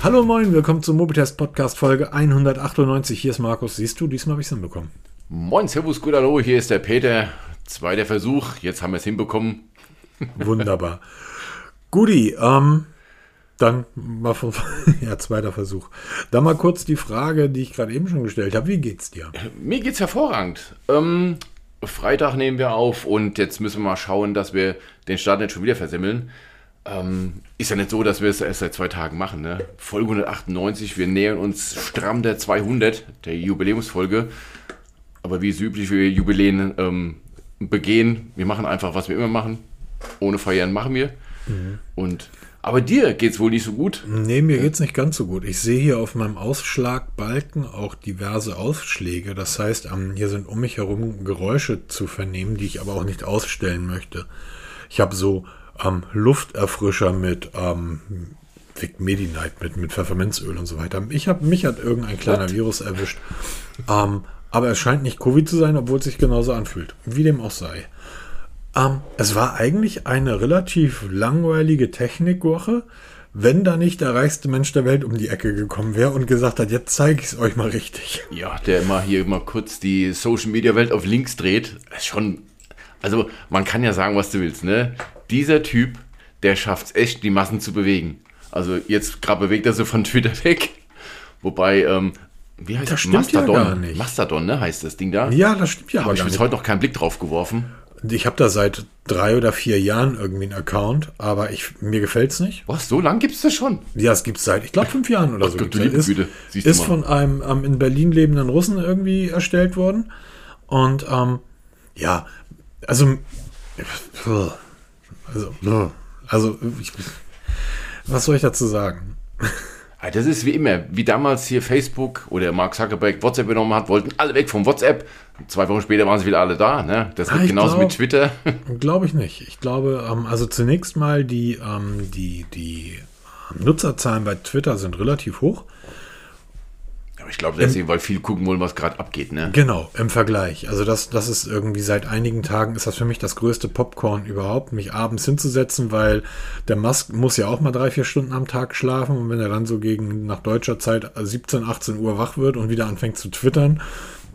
Hallo moin, willkommen zum Mobitest Podcast Folge 198. Hier ist Markus. Siehst du, diesmal habe ich es hinbekommen. Moin, Servus, gut, hallo, hier ist der Peter. Zweiter Versuch, jetzt haben wir es hinbekommen. Wunderbar. Guti, ähm, dann mal von, ja, zweiter Versuch. Dann mal kurz die Frage, die ich gerade eben schon gestellt habe. Wie geht's dir? Mir geht's hervorragend. Ähm, Freitag nehmen wir auf und jetzt müssen wir mal schauen, dass wir den Start nicht schon wieder versemmeln. Ähm, ist ja nicht so, dass wir es erst seit zwei Tagen machen. Ne? Folge 198, wir nähern uns stramm der 200, der Jubiläumsfolge. Aber wie es üblich für Jubiläen ähm, begehen, wir machen einfach, was wir immer machen. Ohne Feiern machen wir. Mhm. Und aber dir geht es wohl nicht so gut? Nee, mir geht es nicht ganz so gut. Ich sehe hier auf meinem Ausschlagbalken auch diverse Ausschläge. Das heißt, hier sind um mich herum Geräusche zu vernehmen, die ich aber auch nicht ausstellen möchte. Ich habe so ähm, Lufterfrischer mit ähm, Vic Medi-Night, mit, mit Pfefferminzöl und so weiter. Ich hab, mich hat irgendein kleiner What? Virus erwischt. Ähm, aber es scheint nicht Covid zu sein, obwohl es sich genauso anfühlt. Wie dem auch sei. Ähm, es war eigentlich eine relativ langweilige Technikwoche, wenn da nicht der reichste Mensch der Welt um die Ecke gekommen wäre und gesagt hat, jetzt zeige ich es euch mal richtig. Ja, der immer hier mal kurz die Social Media Welt auf links dreht. Ist schon. Also, man kann ja sagen, was du willst, ne? Dieser Typ, der schafft es echt, die Massen zu bewegen. Also, jetzt gerade bewegt er so von Twitter weg. Wobei, ähm, wie heißt das? Mastodon. Ja Mastodon, ne, heißt das Ding da? Ja, das stimmt ja. Habe ich bis heute noch keinen Blick drauf geworfen. Ich habe da seit drei oder vier Jahren irgendwie einen Account, aber ich, mir gefällt es nicht. Was, so lang gibt es das schon? Ja, es gibt es seit, ich glaube, fünf Jahren oder Ach, so. Gott, ist ist von einem ähm, in Berlin lebenden Russen irgendwie erstellt worden. Und ähm, ja, also, also, also ich, was soll ich dazu sagen? Ah, das ist wie immer, wie damals hier Facebook oder Mark Zuckerberg WhatsApp genommen hat, wollten alle weg vom WhatsApp. Zwei Wochen später waren sie wieder alle da. Ne? Das geht ah, genauso glaub, mit Twitter. Glaube ich nicht. Ich glaube, ähm, also zunächst mal die, ähm, die, die Nutzerzahlen bei Twitter sind relativ hoch. Aber ich glaube deswegen, weil viel gucken wollen, was gerade abgeht, ne? Genau, im Vergleich. Also das, das ist irgendwie seit einigen Tagen ist das für mich das größte Popcorn überhaupt, mich abends hinzusetzen, weil der Musk muss ja auch mal drei, vier Stunden am Tag schlafen und wenn er dann so gegen nach deutscher Zeit 17, 18 Uhr wach wird und wieder anfängt zu twittern,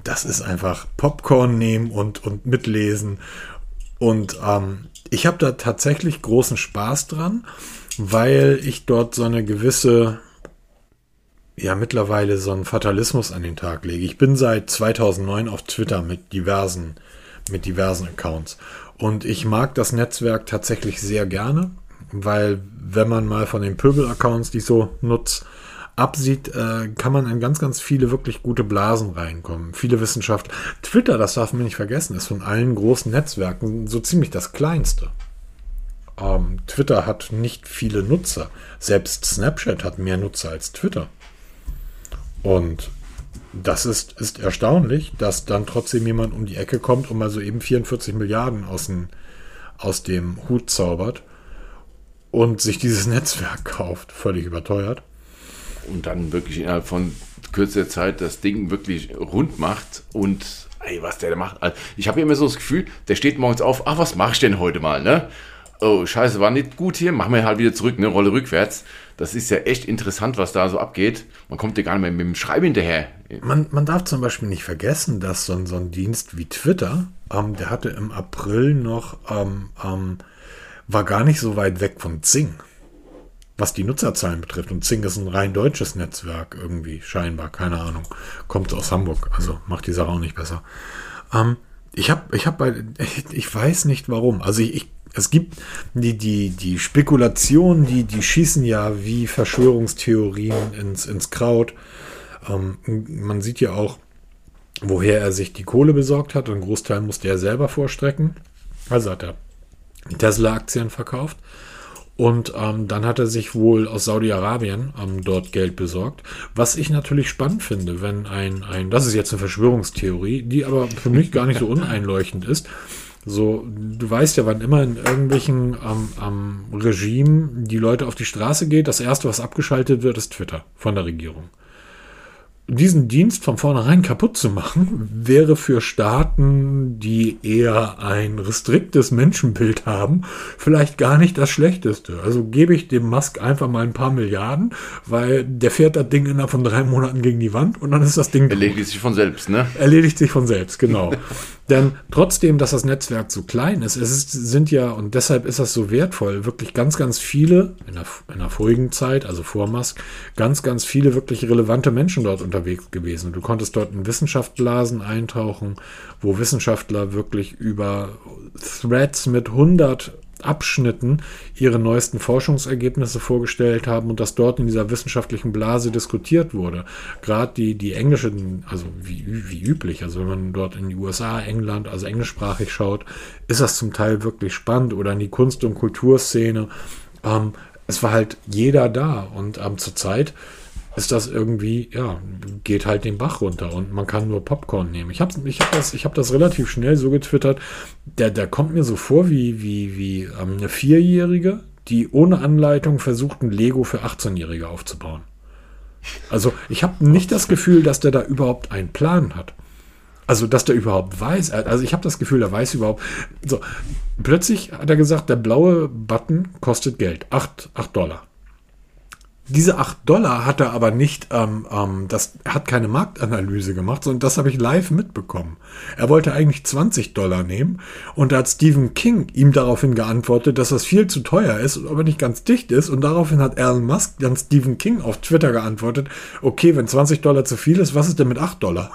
das ist einfach Popcorn nehmen und, und mitlesen. Und ähm, ich habe da tatsächlich großen Spaß dran, weil ich dort so eine gewisse ja mittlerweile so einen Fatalismus an den Tag lege. Ich bin seit 2009 auf Twitter mit diversen, mit diversen Accounts. Und ich mag das Netzwerk tatsächlich sehr gerne, weil wenn man mal von den Pöbel-Accounts, die ich so nutze, absieht, äh, kann man in ganz, ganz viele wirklich gute Blasen reinkommen. Viele Wissenschaft. Twitter, das darf man nicht vergessen, ist von allen großen Netzwerken so ziemlich das kleinste. Ähm, Twitter hat nicht viele Nutzer. Selbst Snapchat hat mehr Nutzer als Twitter. Und das ist, ist erstaunlich, dass dann trotzdem jemand um die Ecke kommt und mal so eben 44 Milliarden aus, den, aus dem Hut zaubert und sich dieses Netzwerk kauft, völlig überteuert. Und dann wirklich innerhalb von kürzester Zeit das Ding wirklich rund macht und ey, was der da macht. Also, ich habe immer so das Gefühl, der steht morgens auf, ach, was mache ich denn heute mal, ne? Oh, scheiße, war nicht gut hier, machen wir halt wieder zurück, ne, Rolle rückwärts. Das ist ja echt interessant, was da so abgeht. Man kommt ja gar nicht mehr mit dem Schreiben hinterher. Man, man darf zum Beispiel nicht vergessen, dass so ein, so ein Dienst wie Twitter, ähm, der hatte im April noch, ähm, ähm, war gar nicht so weit weg von Zing, was die Nutzerzahlen betrifft. Und Zing ist ein rein deutsches Netzwerk irgendwie, scheinbar, keine Ahnung. Kommt aus Hamburg, also macht die Sache auch nicht besser. Ähm, ich habe, ich habe ich weiß nicht warum. Also ich, ich es gibt die, die, die Spekulationen, die, die schießen ja wie Verschwörungstheorien ins, ins Kraut. Ähm, man sieht ja auch, woher er sich die Kohle besorgt hat. Ein Großteil musste er selber vorstrecken. Also hat er Tesla-Aktien verkauft. Und ähm, dann hat er sich wohl aus Saudi-Arabien ähm, dort Geld besorgt. Was ich natürlich spannend finde, wenn ein, ein, das ist jetzt eine Verschwörungstheorie, die aber für mich gar nicht so uneinleuchtend ist, so, du weißt ja, wann immer in irgendwelchen ähm, ähm, Regimen die Leute auf die Straße geht, das erste, was abgeschaltet wird, ist Twitter von der Regierung. diesen Dienst von vornherein kaputt zu machen, wäre für Staaten, die eher ein restriktes Menschenbild haben, vielleicht gar nicht das Schlechteste. Also gebe ich dem Musk einfach mal ein paar Milliarden, weil der fährt das Ding innerhalb von drei Monaten gegen die Wand und dann ist das Ding. Erledigt sich von selbst, ne? Erledigt sich von selbst, genau. Denn trotzdem, dass das Netzwerk so klein ist, es ist, sind ja, und deshalb ist das so wertvoll, wirklich ganz, ganz viele, in der, in der vorigen Zeit, also vor Musk, ganz, ganz viele wirklich relevante Menschen dort unterwegs gewesen. Du konntest dort in Wissenschaftsblasen eintauchen, wo Wissenschaftler wirklich über Threads mit 100 Abschnitten ihre neuesten Forschungsergebnisse vorgestellt haben und das dort in dieser wissenschaftlichen Blase diskutiert wurde. Gerade die, die englischen, also wie, wie üblich, also wenn man dort in die USA, England, also englischsprachig schaut, ist das zum Teil wirklich spannend oder in die Kunst- und Kulturszene. Ähm, es war halt jeder da und ähm, zur Zeit ist das irgendwie, ja, geht halt den Bach runter und man kann nur Popcorn nehmen. Ich habe ich hab das, hab das relativ schnell so getwittert. Der, der kommt mir so vor wie, wie, wie ähm, eine Vierjährige, die ohne Anleitung versucht, ein Lego für 18-Jährige aufzubauen. Also ich habe nicht das Gefühl, dass der da überhaupt einen Plan hat. Also, dass der überhaupt weiß. Also, ich habe das Gefühl, er weiß überhaupt. So, plötzlich hat er gesagt, der blaue Button kostet Geld. 8, 8 Dollar. Diese 8 Dollar hat er aber nicht, ähm, ähm, das er hat keine Marktanalyse gemacht, sondern das habe ich live mitbekommen. Er wollte eigentlich 20 Dollar nehmen und da hat Stephen King ihm daraufhin geantwortet, dass das viel zu teuer ist, aber nicht ganz dicht ist und daraufhin hat Elon Musk dann Stephen King auf Twitter geantwortet, okay, wenn 20 Dollar zu viel ist, was ist denn mit 8 Dollar?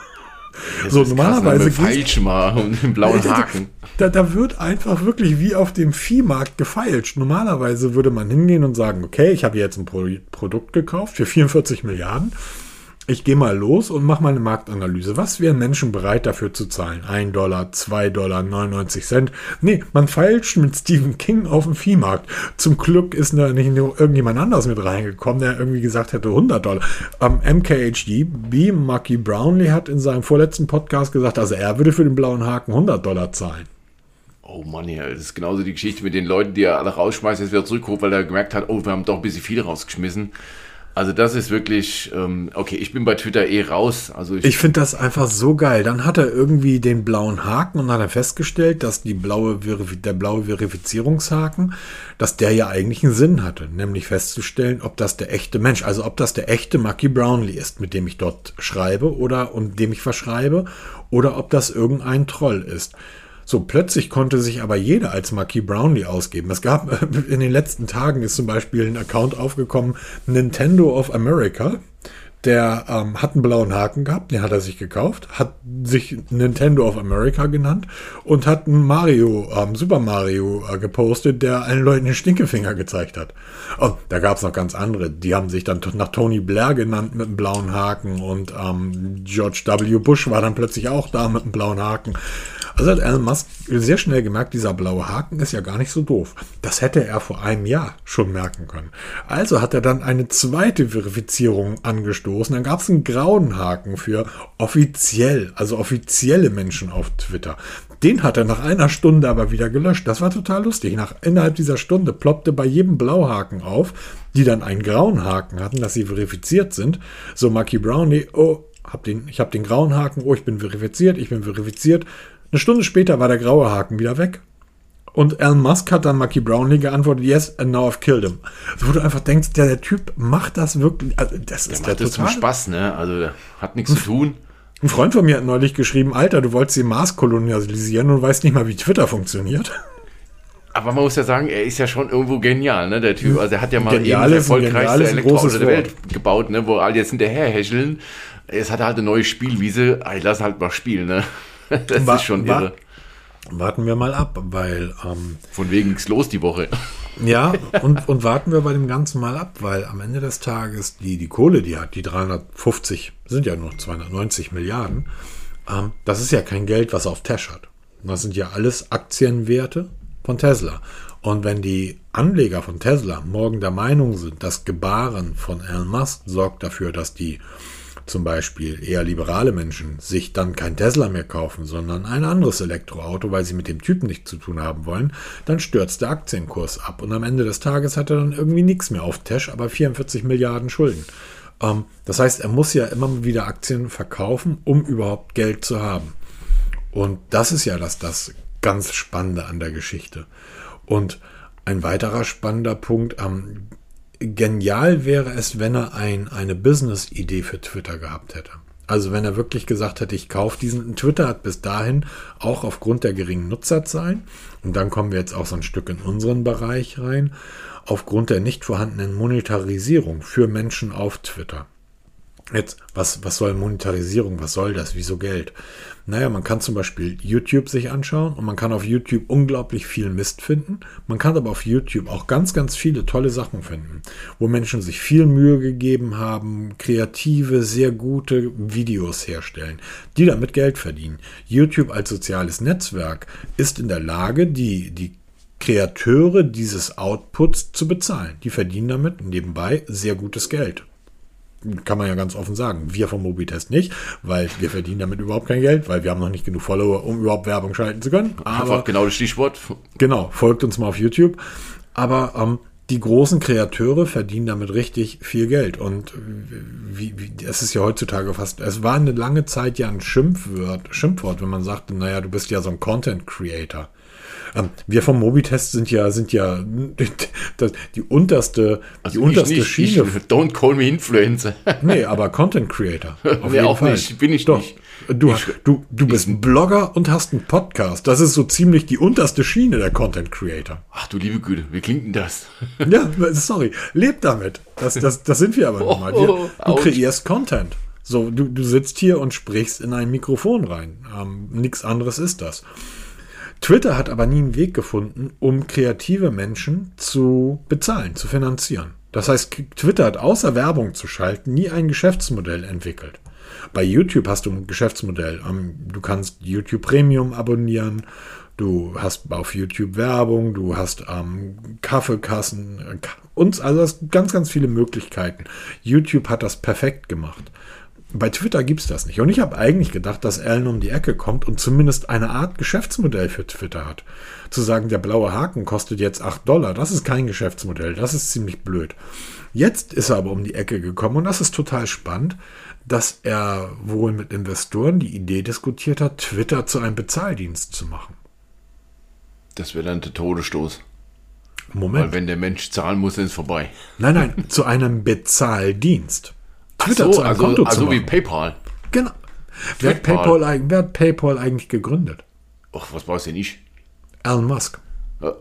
Das so normalerweise falsch mal und den blauen Haken. Da, da, wird einfach wirklich wie auf dem Viehmarkt gefeilscht. Normalerweise würde man hingehen und sagen, okay, ich habe jetzt ein Pro Produkt gekauft für 44 Milliarden ich gehe mal los und mache mal eine Marktanalyse. Was wären Menschen bereit dafür zu zahlen? 1 Dollar, 2 Dollar, 99 Cent? Nee, man feilscht mit Stephen King auf dem Viehmarkt. Zum Glück ist da nicht irgendjemand anders mit reingekommen, der irgendwie gesagt hätte 100 Dollar. Ähm, MKHD, B. Marky Brownlee hat in seinem vorletzten Podcast gesagt, also er würde für den blauen Haken 100 Dollar zahlen. Oh Mann, ja, das ist genauso die Geschichte mit den Leuten, die er alle rausschmeißt, jetzt wieder zurückholt, weil er gemerkt hat, oh, wir haben doch ein bisschen viel rausgeschmissen. Also das ist wirklich, ähm, okay, ich bin bei Twitter eh raus. Also ich, ich finde das einfach so geil. Dann hat er irgendwie den blauen Haken und hat er festgestellt, dass die blaue der blaue Verifizierungshaken, dass der ja eigentlich einen Sinn hatte, nämlich festzustellen, ob das der echte Mensch, also ob das der echte Marky Brownlee ist, mit dem ich dort schreibe oder und dem ich verschreibe, oder ob das irgendein Troll ist. So, plötzlich konnte sich aber jeder als Marquis Brownlee ausgeben. Es gab in den letzten Tagen ist zum Beispiel ein Account aufgekommen, Nintendo of America. Der ähm, hat einen blauen Haken gehabt, den hat er sich gekauft, hat sich Nintendo of America genannt und hat einen Mario, ähm, Super Mario äh, gepostet, der allen Leuten den Stinkefinger gezeigt hat. Und da gab es noch ganz andere, die haben sich dann nach Tony Blair genannt mit einem blauen Haken und ähm, George W. Bush war dann plötzlich auch da mit einem blauen Haken. Also hat Elon Musk sehr schnell gemerkt, dieser blaue Haken ist ja gar nicht so doof. Das hätte er vor einem Jahr schon merken können. Also hat er dann eine zweite Verifizierung angestoßen. Dann gab es einen grauen Haken für offiziell, also offizielle Menschen auf Twitter. Den hat er nach einer Stunde aber wieder gelöscht. Das war total lustig. Nach, innerhalb dieser Stunde ploppte bei jedem Blauhaken auf, die dann einen grauen Haken hatten, dass sie verifiziert sind. So Marky Brownie, oh, hab den, ich habe den grauen Haken, oh, ich bin verifiziert, ich bin verifiziert. Eine Stunde später war der graue Haken wieder weg. Und Elon Musk hat dann Marky Brownlee geantwortet, yes, and now I've killed him. Wo du einfach denkst, der, der Typ macht das wirklich. Also das der ist macht der das zum Spaß, ne? Also hat nichts zu tun. Ein Freund von mir hat neulich geschrieben, Alter, du wolltest den Mars kolonialisieren und weißt nicht mal, wie Twitter funktioniert. Aber man muss ja sagen, er ist ja schon irgendwo genial, ne, der Typ. Also er hat ja mal genial das erfolgreichste Elektroauto der Welt gebaut, ne, wo alle jetzt hinterher häscheln. Jetzt hat er halt eine neue Spielwiese. Ich lass halt mal spielen, ne. Das war, ist schon irre. War, warten wir mal ab, weil. Ähm, Von wegen ist los die Woche. Ja, und, und warten wir bei dem Ganzen mal ab, weil am Ende des Tages die, die Kohle, die hat, die 350, sind ja nur 290 Milliarden, ähm, das ist ja kein Geld, was er auf Tash hat. Das sind ja alles Aktienwerte von Tesla. Und wenn die Anleger von Tesla morgen der Meinung sind, das Gebaren von Elon Musk sorgt dafür, dass die zum Beispiel eher liberale Menschen sich dann kein Tesla mehr kaufen, sondern ein anderes Elektroauto, weil sie mit dem Typen nichts zu tun haben wollen, dann stürzt der Aktienkurs ab und am Ende des Tages hat er dann irgendwie nichts mehr auf Tash, aber 44 Milliarden Schulden. Ähm, das heißt, er muss ja immer wieder Aktien verkaufen, um überhaupt Geld zu haben. Und das ist ja das, das ganz Spannende an der Geschichte. Und ein weiterer spannender Punkt, ähm, genial wäre es, wenn er ein, eine Business-Idee für Twitter gehabt hätte. Also wenn er wirklich gesagt hätte, ich kaufe diesen, Twitter hat bis dahin auch aufgrund der geringen Nutzerzahlen, und dann kommen wir jetzt auch so ein Stück in unseren Bereich rein, aufgrund der nicht vorhandenen Monetarisierung für Menschen auf Twitter. Jetzt, was, was soll Monetarisierung? Was soll das? Wieso Geld? Naja, man kann zum Beispiel YouTube sich anschauen und man kann auf YouTube unglaublich viel Mist finden. Man kann aber auf YouTube auch ganz, ganz viele tolle Sachen finden, wo Menschen sich viel Mühe gegeben haben, kreative, sehr gute Videos herstellen, die damit Geld verdienen. YouTube als soziales Netzwerk ist in der Lage, die, die Kreateure dieses Outputs zu bezahlen. Die verdienen damit nebenbei sehr gutes Geld kann man ja ganz offen sagen. Wir vom Mobitest nicht, weil wir verdienen damit überhaupt kein Geld, weil wir haben noch nicht genug Follower, um überhaupt Werbung schalten zu können. Aber Einfach genau das Stichwort. Genau, folgt uns mal auf YouTube. Aber ähm, die großen Kreateure verdienen damit richtig viel Geld. Und wie, wie, es ist ja heutzutage fast, es war eine lange Zeit ja ein Schimpfwort, Schimpfwort, wenn man sagte, naja, du bist ja so ein Content Creator. Ähm, wir vom Mobitest sind ja, sind ja die unterste, also die unterste nicht, Schiene. Ich, don't call me Influencer. nee, aber Content Creator. Auf nee, auch Fall. nicht, bin ich Doch. nicht. Du, ich, du, du bist ein Blogger und hast einen Podcast. Das ist so ziemlich die unterste Schiene der Content Creator. Ach du liebe Güte, wie klingt denn das? ja, sorry, leb damit. Das, das, das sind wir aber oh, mal. Du oh, kreierst Content. So, du, du sitzt hier und sprichst in ein Mikrofon rein. Ähm, nichts anderes ist das. Twitter hat aber nie einen Weg gefunden, um kreative Menschen zu bezahlen, zu finanzieren. Das heißt, Twitter hat außer Werbung zu schalten nie ein Geschäftsmodell entwickelt. Bei YouTube hast du ein Geschäftsmodell. Ähm, du kannst YouTube Premium abonnieren, du hast auf YouTube Werbung, du hast ähm, Kaffeekassen äh, und also hast ganz, ganz viele Möglichkeiten. YouTube hat das perfekt gemacht. Bei Twitter gibt es das nicht. Und ich habe eigentlich gedacht, dass Alan um die Ecke kommt und zumindest eine Art Geschäftsmodell für Twitter hat. Zu sagen, der blaue Haken kostet jetzt 8 Dollar, das ist kein Geschäftsmodell, das ist ziemlich blöd. Jetzt ist er aber um die Ecke gekommen und das ist total spannend, dass er wohl mit Investoren die Idee diskutiert hat, Twitter zu einem Bezahldienst zu machen. Das wäre dann der Todesstoß. Moment. Weil wenn der Mensch zahlen muss, ist es vorbei. Nein, nein, zu einem Bezahldienst. Twitter so, zu einem also, Konto also zu machen. wie PayPal. Genau. Wer hat PayPal, wer hat PayPal eigentlich gegründet? Ach, was brauchst du denn nicht? Elon Musk. Äh,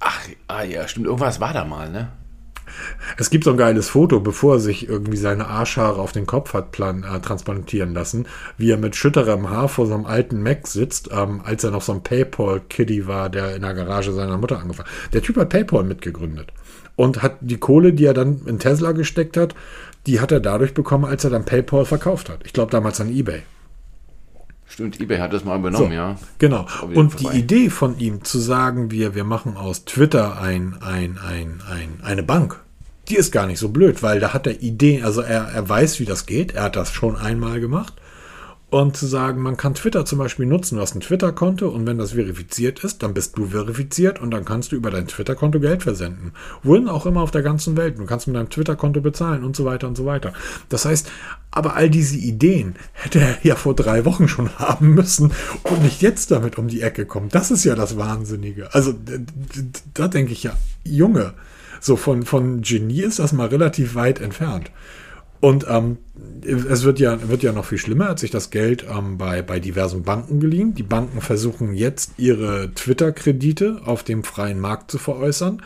ach, ah ja, stimmt. Irgendwas war da mal, ne? Es gibt so ein geiles Foto, bevor er sich irgendwie seine Arschhaare auf den Kopf hat plan, äh, transplantieren lassen, wie er mit schütterem Haar vor so einem alten Mac sitzt, ähm, als er noch so ein Paypal-Kiddy war, der in der Garage seiner Mutter angefangen hat. Der Typ hat Paypal mitgegründet und hat die Kohle, die er dann in Tesla gesteckt hat, die hat er dadurch bekommen, als er dann PayPal verkauft hat. Ich glaube damals an eBay. Stimmt, eBay hat das mal übernommen, so, ja. Genau. Und vorbei. die Idee von ihm zu sagen, wir, wir machen aus Twitter ein, ein, ein, ein, eine Bank, die ist gar nicht so blöd, weil da hat er Ideen, also er, er weiß, wie das geht, er hat das schon einmal gemacht und zu sagen, man kann Twitter zum Beispiel nutzen. Hast ein Twitter-Konto und wenn das verifiziert ist, dann bist du verifiziert und dann kannst du über dein Twitter-Konto Geld versenden. Wohin auch immer auf der ganzen Welt. Du kannst mit deinem Twitter-Konto bezahlen und so weiter und so weiter. Das heißt, aber all diese Ideen hätte er ja vor drei Wochen schon haben müssen und nicht jetzt damit um die Ecke kommen. Das ist ja das Wahnsinnige. Also da denke ich ja, Junge, so von, von Genie ist das mal relativ weit entfernt. Und ähm, es wird ja, wird ja noch viel schlimmer, hat sich das Geld ähm, bei, bei diversen Banken geliehen. Die Banken versuchen jetzt ihre Twitter-Kredite auf dem freien Markt zu veräußern,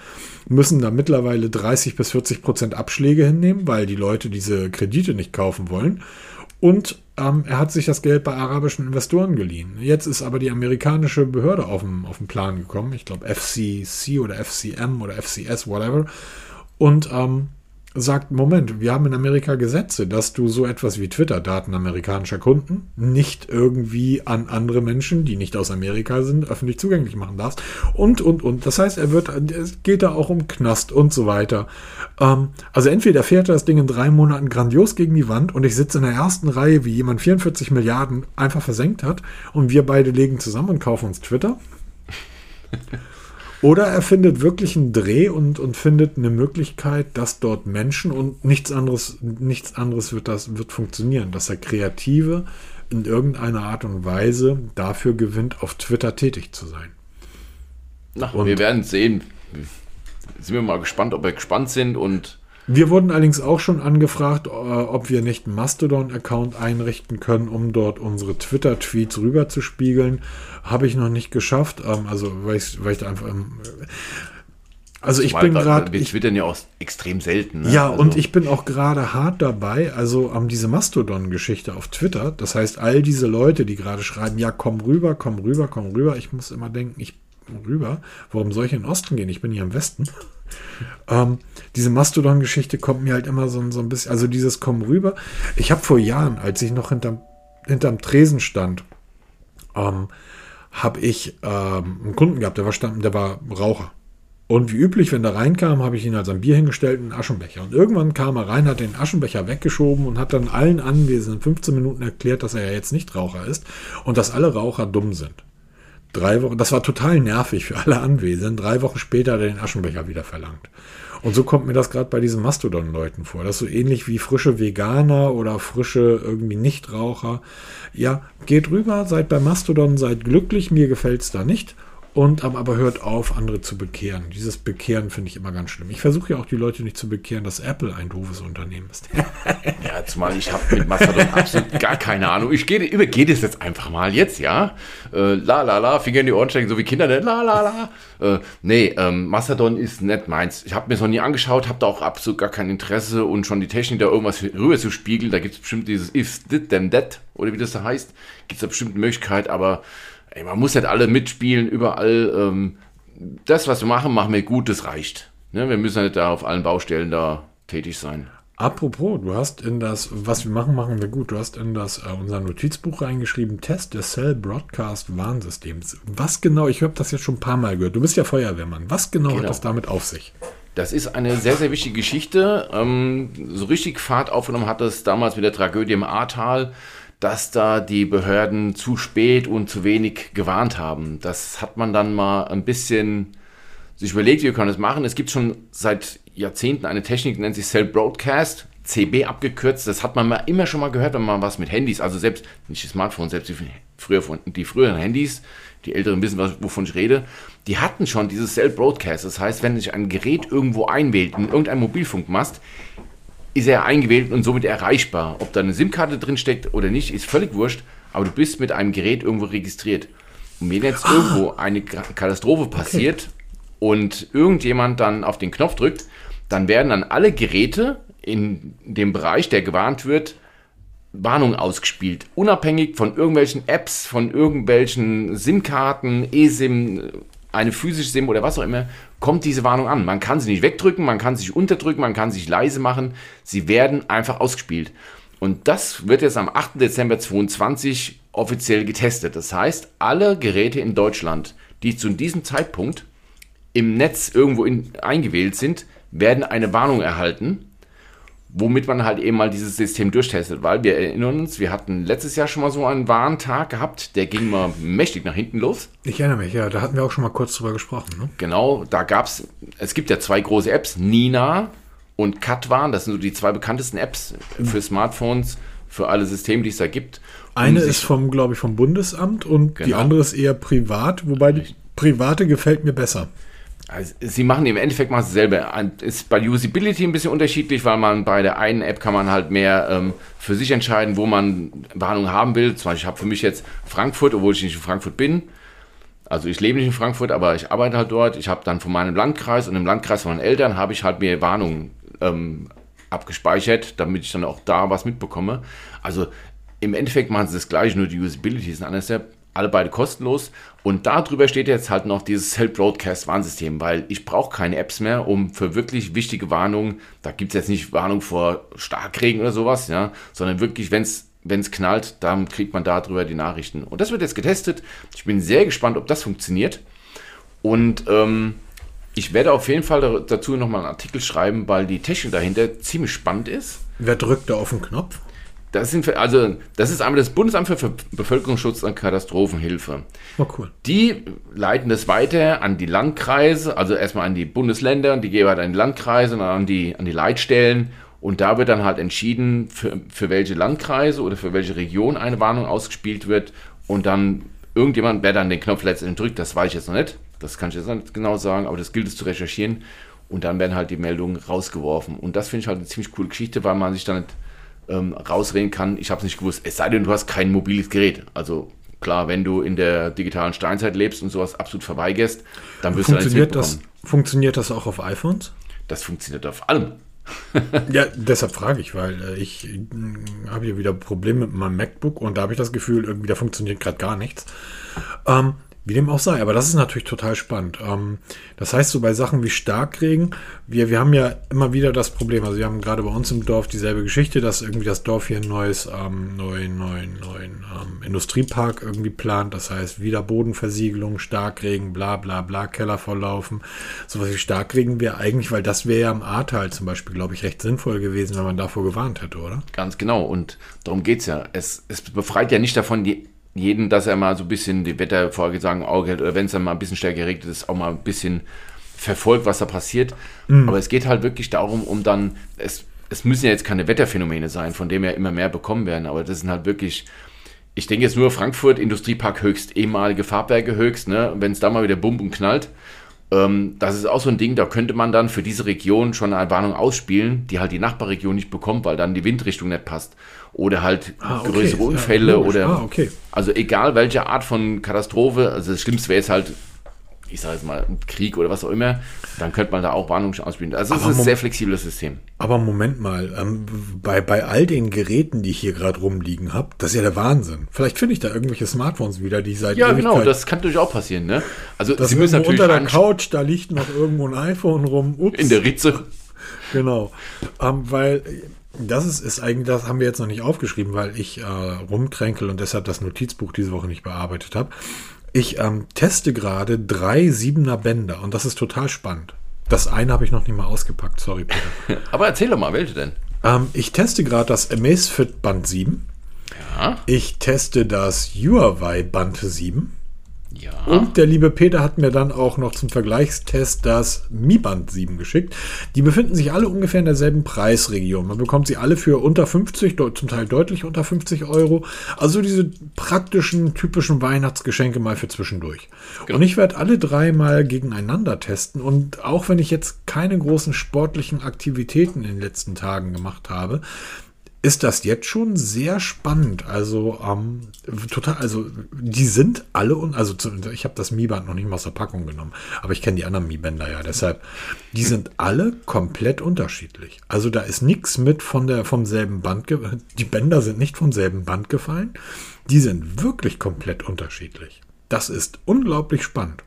müssen da mittlerweile 30 bis 40 Prozent Abschläge hinnehmen, weil die Leute diese Kredite nicht kaufen wollen. Und ähm, er hat sich das Geld bei arabischen Investoren geliehen. Jetzt ist aber die amerikanische Behörde auf den, auf den Plan gekommen. Ich glaube FCC oder FCM oder FCS, whatever. Und ähm, sagt, Moment, wir haben in Amerika Gesetze, dass du so etwas wie Twitter-Daten amerikanischer Kunden nicht irgendwie an andere Menschen, die nicht aus Amerika sind, öffentlich zugänglich machen darfst. Und, und, und. Das heißt, er wird, es geht da auch um Knast und so weiter. Ähm, also entweder fährt er das Ding in drei Monaten grandios gegen die Wand und ich sitze in der ersten Reihe, wie jemand 44 Milliarden einfach versenkt hat und wir beide legen zusammen und kaufen uns Twitter. Oder er findet wirklich einen Dreh und, und findet eine Möglichkeit, dass dort Menschen und nichts anderes, nichts anderes wird das, wird funktionieren, dass er Kreative in irgendeiner Art und Weise dafür gewinnt, auf Twitter tätig zu sein. Na, wir werden sehen. Sind wir mal gespannt, ob wir gespannt sind und wir wurden allerdings auch schon angefragt, äh, ob wir nicht einen Mastodon-Account einrichten können, um dort unsere Twitter-Tweets rüberzuspiegeln. Habe ich noch nicht geschafft. Ähm, also, weil ich, weil ich da einfach. Ähm, also ich bin gerade. Wir twittern ja auch extrem selten. Ne? Ja, also. und ich bin auch gerade hart dabei, also um, diese Mastodon-Geschichte auf Twitter. Das heißt, all diese Leute, die gerade schreiben, ja, komm rüber, komm rüber, komm rüber. Ich muss immer denken, ich rüber. Warum soll ich in den Osten gehen? Ich bin hier im Westen. Ähm, diese Mastodon-Geschichte kommt mir halt immer so, so ein bisschen, also dieses Kommen rüber. Ich habe vor Jahren, als ich noch hinterm, hinterm Tresen stand, ähm, habe ich ähm, einen Kunden gehabt, der war, stand, der war Raucher. Und wie üblich, wenn der reinkam, habe ich ihn als ein Bier hingestellt und einen Aschenbecher. Und irgendwann kam er rein, hat den Aschenbecher weggeschoben und hat dann allen Anwesenden 15 Minuten erklärt, dass er ja jetzt nicht Raucher ist und dass alle Raucher dumm sind. Drei Wochen, das war total nervig für alle Anwesenden. Drei Wochen später hat er den Aschenbecher wieder verlangt. Und so kommt mir das gerade bei diesen Mastodon-Leuten vor. Das ist so ähnlich wie frische Veganer oder frische irgendwie Nichtraucher. Ja, geht rüber, seid bei Mastodon, seid glücklich, mir gefällt es da nicht und aber hört auf, andere zu bekehren. Dieses Bekehren finde ich immer ganz schlimm. Ich versuche ja auch die Leute nicht zu bekehren, dass Apple ein doofes Unternehmen ist. ja, zumal ich habe mit Mastodon absolut gar keine Ahnung. Ich gehe, übergehe das jetzt einfach mal jetzt, ja. Äh, la la la, Finger in die Ohren stecken, so wie Kinder, ne? la la la. Äh, nee, ähm, Mastodon ist nicht meins. Ich habe mir es noch nie angeschaut, habe da auch absolut gar kein Interesse und schon die Technik, da irgendwas rüber zu spiegeln. Da gibt es bestimmt dieses If, Dit, Then, That oder wie das da heißt. Gibt es da bestimmt eine Möglichkeit, aber ey, man muss nicht alle mitspielen, überall. Ähm, das, was wir machen, machen wir gut, das reicht. Ne? Wir müssen nicht da auf allen Baustellen da tätig sein. Apropos, du hast in das, was wir machen, machen wir gut. Du hast in das äh, unser Notizbuch reingeschrieben, Test des Cell Broadcast Warnsystems. Was genau, ich habe das jetzt schon ein paar Mal gehört. Du bist ja Feuerwehrmann. Was genau, genau. hat das damit auf sich? Das ist eine sehr, sehr wichtige Geschichte. Ähm, so richtig Fahrt aufgenommen hat es damals mit der Tragödie im Ahrtal dass da die Behörden zu spät und zu wenig gewarnt haben. Das hat man dann mal ein bisschen sich überlegt, wie wir können das machen. Es gibt schon seit Jahrzehnten eine Technik, die nennt sich Cell Broadcast, CB abgekürzt. Das hat man mal immer schon mal gehört, wenn man was mit Handys, also selbst nicht die Smartphones, selbst die, früher, die früheren Handys, die Älteren wissen, wovon ich rede, die hatten schon dieses Cell Broadcast. Das heißt, wenn sich ein Gerät irgendwo einwählt, in irgendeinem Mobilfunkmast, ist er eingewählt und somit erreichbar. Ob da eine SIM-Karte drin steckt oder nicht, ist völlig wurscht, aber du bist mit einem Gerät irgendwo registriert. Und wenn jetzt ah. irgendwo eine Katastrophe passiert okay. und irgendjemand dann auf den Knopf drückt, dann werden dann alle Geräte in dem Bereich, der gewarnt wird, Warnungen ausgespielt. Unabhängig von irgendwelchen Apps, von irgendwelchen SIM-Karten, eSIM, eine physische SIM oder was auch immer, kommt diese Warnung an. Man kann sie nicht wegdrücken, man kann sich unterdrücken, man kann sich leise machen. Sie werden einfach ausgespielt. Und das wird jetzt am 8. Dezember 2022 offiziell getestet. Das heißt, alle Geräte in Deutschland, die zu diesem Zeitpunkt im Netz irgendwo in, eingewählt sind, werden eine Warnung erhalten womit man halt eben mal dieses System durchtestet, weil wir erinnern uns, wir hatten letztes Jahr schon mal so einen Warntag gehabt, der ging mal mächtig nach hinten los. Ich erinnere mich, ja, da hatten wir auch schon mal kurz drüber gesprochen. Ne? Genau, da gab es, es gibt ja zwei große Apps, Nina und Katwan, das sind so die zwei bekanntesten Apps für Smartphones, für alle Systeme, die es da gibt. Eine ist vom, glaube ich, vom Bundesamt und genau. die andere ist eher privat, wobei die private gefällt mir besser. Also, sie machen im Endeffekt mal dasselbe. Ist bei Usability ein bisschen unterschiedlich, weil man bei der einen App kann man halt mehr ähm, für sich entscheiden, wo man Warnung haben will. Zum Beispiel, ich habe für mich jetzt Frankfurt, obwohl ich nicht in Frankfurt bin. Also ich lebe nicht in Frankfurt, aber ich arbeite halt dort. Ich habe dann von meinem Landkreis und im Landkreis von meinen Eltern habe ich halt mir Warnungen ähm, abgespeichert, damit ich dann auch da was mitbekomme. Also im Endeffekt machen sie das gleiche, nur die Usability ist ein anderes alle beide kostenlos. Und darüber steht jetzt halt noch dieses Self-Broadcast-Warnsystem, weil ich brauche keine Apps mehr, um für wirklich wichtige Warnungen, da gibt es jetzt nicht Warnung vor Starkregen oder sowas, ja, sondern wirklich, wenn es wenn es knallt, dann kriegt man darüber die Nachrichten. Und das wird jetzt getestet. Ich bin sehr gespannt, ob das funktioniert. Und ähm, ich werde auf jeden Fall dazu nochmal einen Artikel schreiben, weil die Technik dahinter ziemlich spannend ist. Wer drückt da auf den Knopf? Das sind, also, das ist einmal das Bundesamt für Bevölkerungsschutz und Katastrophenhilfe. Oh, cool. Die leiten das weiter an die Landkreise, also erstmal an die Bundesländer und die gehen halt an die Landkreise und an die, an die Leitstellen. Und da wird dann halt entschieden, für, für welche Landkreise oder für welche Region eine Warnung ausgespielt wird. Und dann irgendjemand, wer dann den Knopf letztendlich drückt, das weiß ich jetzt noch nicht. Das kann ich jetzt nicht genau sagen, aber das gilt es zu recherchieren. Und dann werden halt die Meldungen rausgeworfen. Und das finde ich halt eine ziemlich coole Geschichte, weil man sich dann nicht ähm, rausreden kann, ich habe es nicht gewusst. Es sei denn, du hast kein mobiles Gerät. Also klar, wenn du in der digitalen Steinzeit lebst und sowas absolut verweigerst, dann wirst funktioniert du das Funktioniert das auch auf iPhones? Das funktioniert auf allem. ja, deshalb frage ich, weil äh, ich äh, habe hier wieder Probleme mit meinem MacBook und da habe ich das Gefühl, irgendwie da funktioniert gerade gar nichts. Ähm, wie dem auch sei, aber das ist natürlich total spannend. Ähm, das heißt, so bei Sachen wie Starkregen, wir, wir haben ja immer wieder das Problem, also wir haben gerade bei uns im Dorf dieselbe Geschichte, dass irgendwie das Dorf hier ein neues, ähm, neuen, neuen, neuen ähm, Industriepark irgendwie plant. Das heißt, wieder Bodenversiegelung, Starkregen, bla bla bla, Keller volllaufen. Sowas wie Starkregen wäre eigentlich, weil das wäre ja im Ahrtal zum Beispiel, glaube ich, recht sinnvoll gewesen, wenn man davor gewarnt hätte, oder? Ganz genau. Und darum geht es ja. Es, es befreit ja nicht davon, die jeden, dass er mal so ein bisschen die Wettervorhersagen im Auge hält oder wenn es dann mal ein bisschen stärker regnet ist, auch mal ein bisschen verfolgt, was da passiert. Mhm. Aber es geht halt wirklich darum, um dann, es, es müssen ja jetzt keine Wetterphänomene sein, von dem ja immer mehr bekommen werden, aber das sind halt wirklich, ich denke jetzt nur Frankfurt, Industriepark höchst, ehemalige Farbwerke höchst, ne? wenn es da mal wieder bump und knallt. Ähm, das ist auch so ein Ding, da könnte man dann für diese Region schon eine Warnung ausspielen, die halt die Nachbarregion nicht bekommt, weil dann die Windrichtung nicht passt oder halt ah, okay. größere Unfälle ja, oder ah, okay. also egal welche Art von Katastrophe, also das Schlimmste wäre jetzt halt, ich sage jetzt mal, Krieg oder was auch immer, dann könnte man da auch Warnungen ausspielen. Also es ist ein sehr flexibles System. Aber Moment mal, ähm, bei, bei all den Geräten, die ich hier gerade rumliegen habe, das ist ja der Wahnsinn. Vielleicht finde ich da irgendwelche Smartphones wieder, die seit Ja, Ewigkeit genau, das kann durchaus passieren, ne? Also das Sie müssen natürlich unter der Couch, da liegt noch irgendwo ein iPhone rum. Ups. In der Ritze. Genau, ähm, weil das ist, ist eigentlich, das haben wir jetzt noch nicht aufgeschrieben, weil ich äh, rumkränkel und deshalb das Notizbuch diese Woche nicht bearbeitet habe. Ich ähm, teste gerade drei Siebener Bänder und das ist total spannend. Das eine habe ich noch nicht mal ausgepackt, sorry Peter. Aber erzähl doch mal, welche denn? Ähm, ich teste gerade das Amazfit Band 7. Ja. Ich teste das Huawei Band 7. Ja. Und der liebe Peter hat mir dann auch noch zum Vergleichstest das Mi Band 7 geschickt. Die befinden sich alle ungefähr in derselben Preisregion. Man bekommt sie alle für unter 50, zum Teil deutlich unter 50 Euro. Also diese praktischen, typischen Weihnachtsgeschenke mal für zwischendurch. Genau. Und ich werde alle drei mal gegeneinander testen. Und auch wenn ich jetzt keine großen sportlichen Aktivitäten in den letzten Tagen gemacht habe, ist das jetzt schon sehr spannend. Also ähm, total, also die sind alle und also ich habe das Mi-Band noch nicht mal aus der Packung genommen, aber ich kenne die anderen Mi-Bänder ja. Deshalb, die sind alle komplett unterschiedlich. Also da ist nichts mit von der vom selben Band. Die Bänder sind nicht vom selben Band gefallen. Die sind wirklich komplett unterschiedlich. Das ist unglaublich spannend.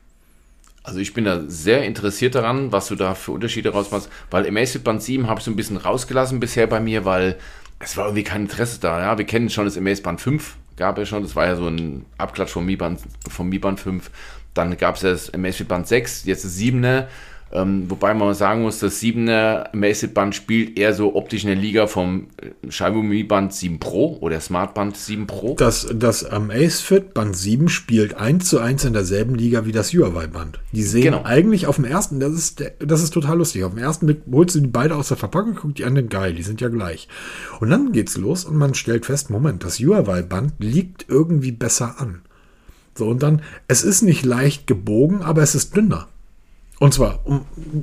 Also ich bin da sehr interessiert daran, was du da für Unterschiede rausmachst, weil im Band 7 habe ich so ein bisschen rausgelassen bisher bei mir, weil es war irgendwie kein Interesse da. Ja, wir kennen schon das Amaze Band 5, gab es schon. Das war ja so ein Abklatsch vom Mi Band, vom Mi Band 5. Dann gab es das Amazfit Band 6, jetzt das 7er. Ähm, wobei man sagen muss, das 7er Amazfit Band spielt eher so optisch in der Liga vom Xiaomi Band 7 Pro oder Smart Band 7 Pro. Das, das Amazfit Band 7 spielt 1 zu 1 in derselben Liga wie das Huawei Band. Die sehen genau. eigentlich auf dem ersten, das ist, das ist total lustig, auf dem ersten Blick holst du die beide aus der Verpackung, guckt die anderen geil, die sind ja gleich. Und dann geht's los und man stellt fest, Moment, das Huawei Band liegt irgendwie besser an. So, und dann, es ist nicht leicht gebogen, aber es ist dünner. Und zwar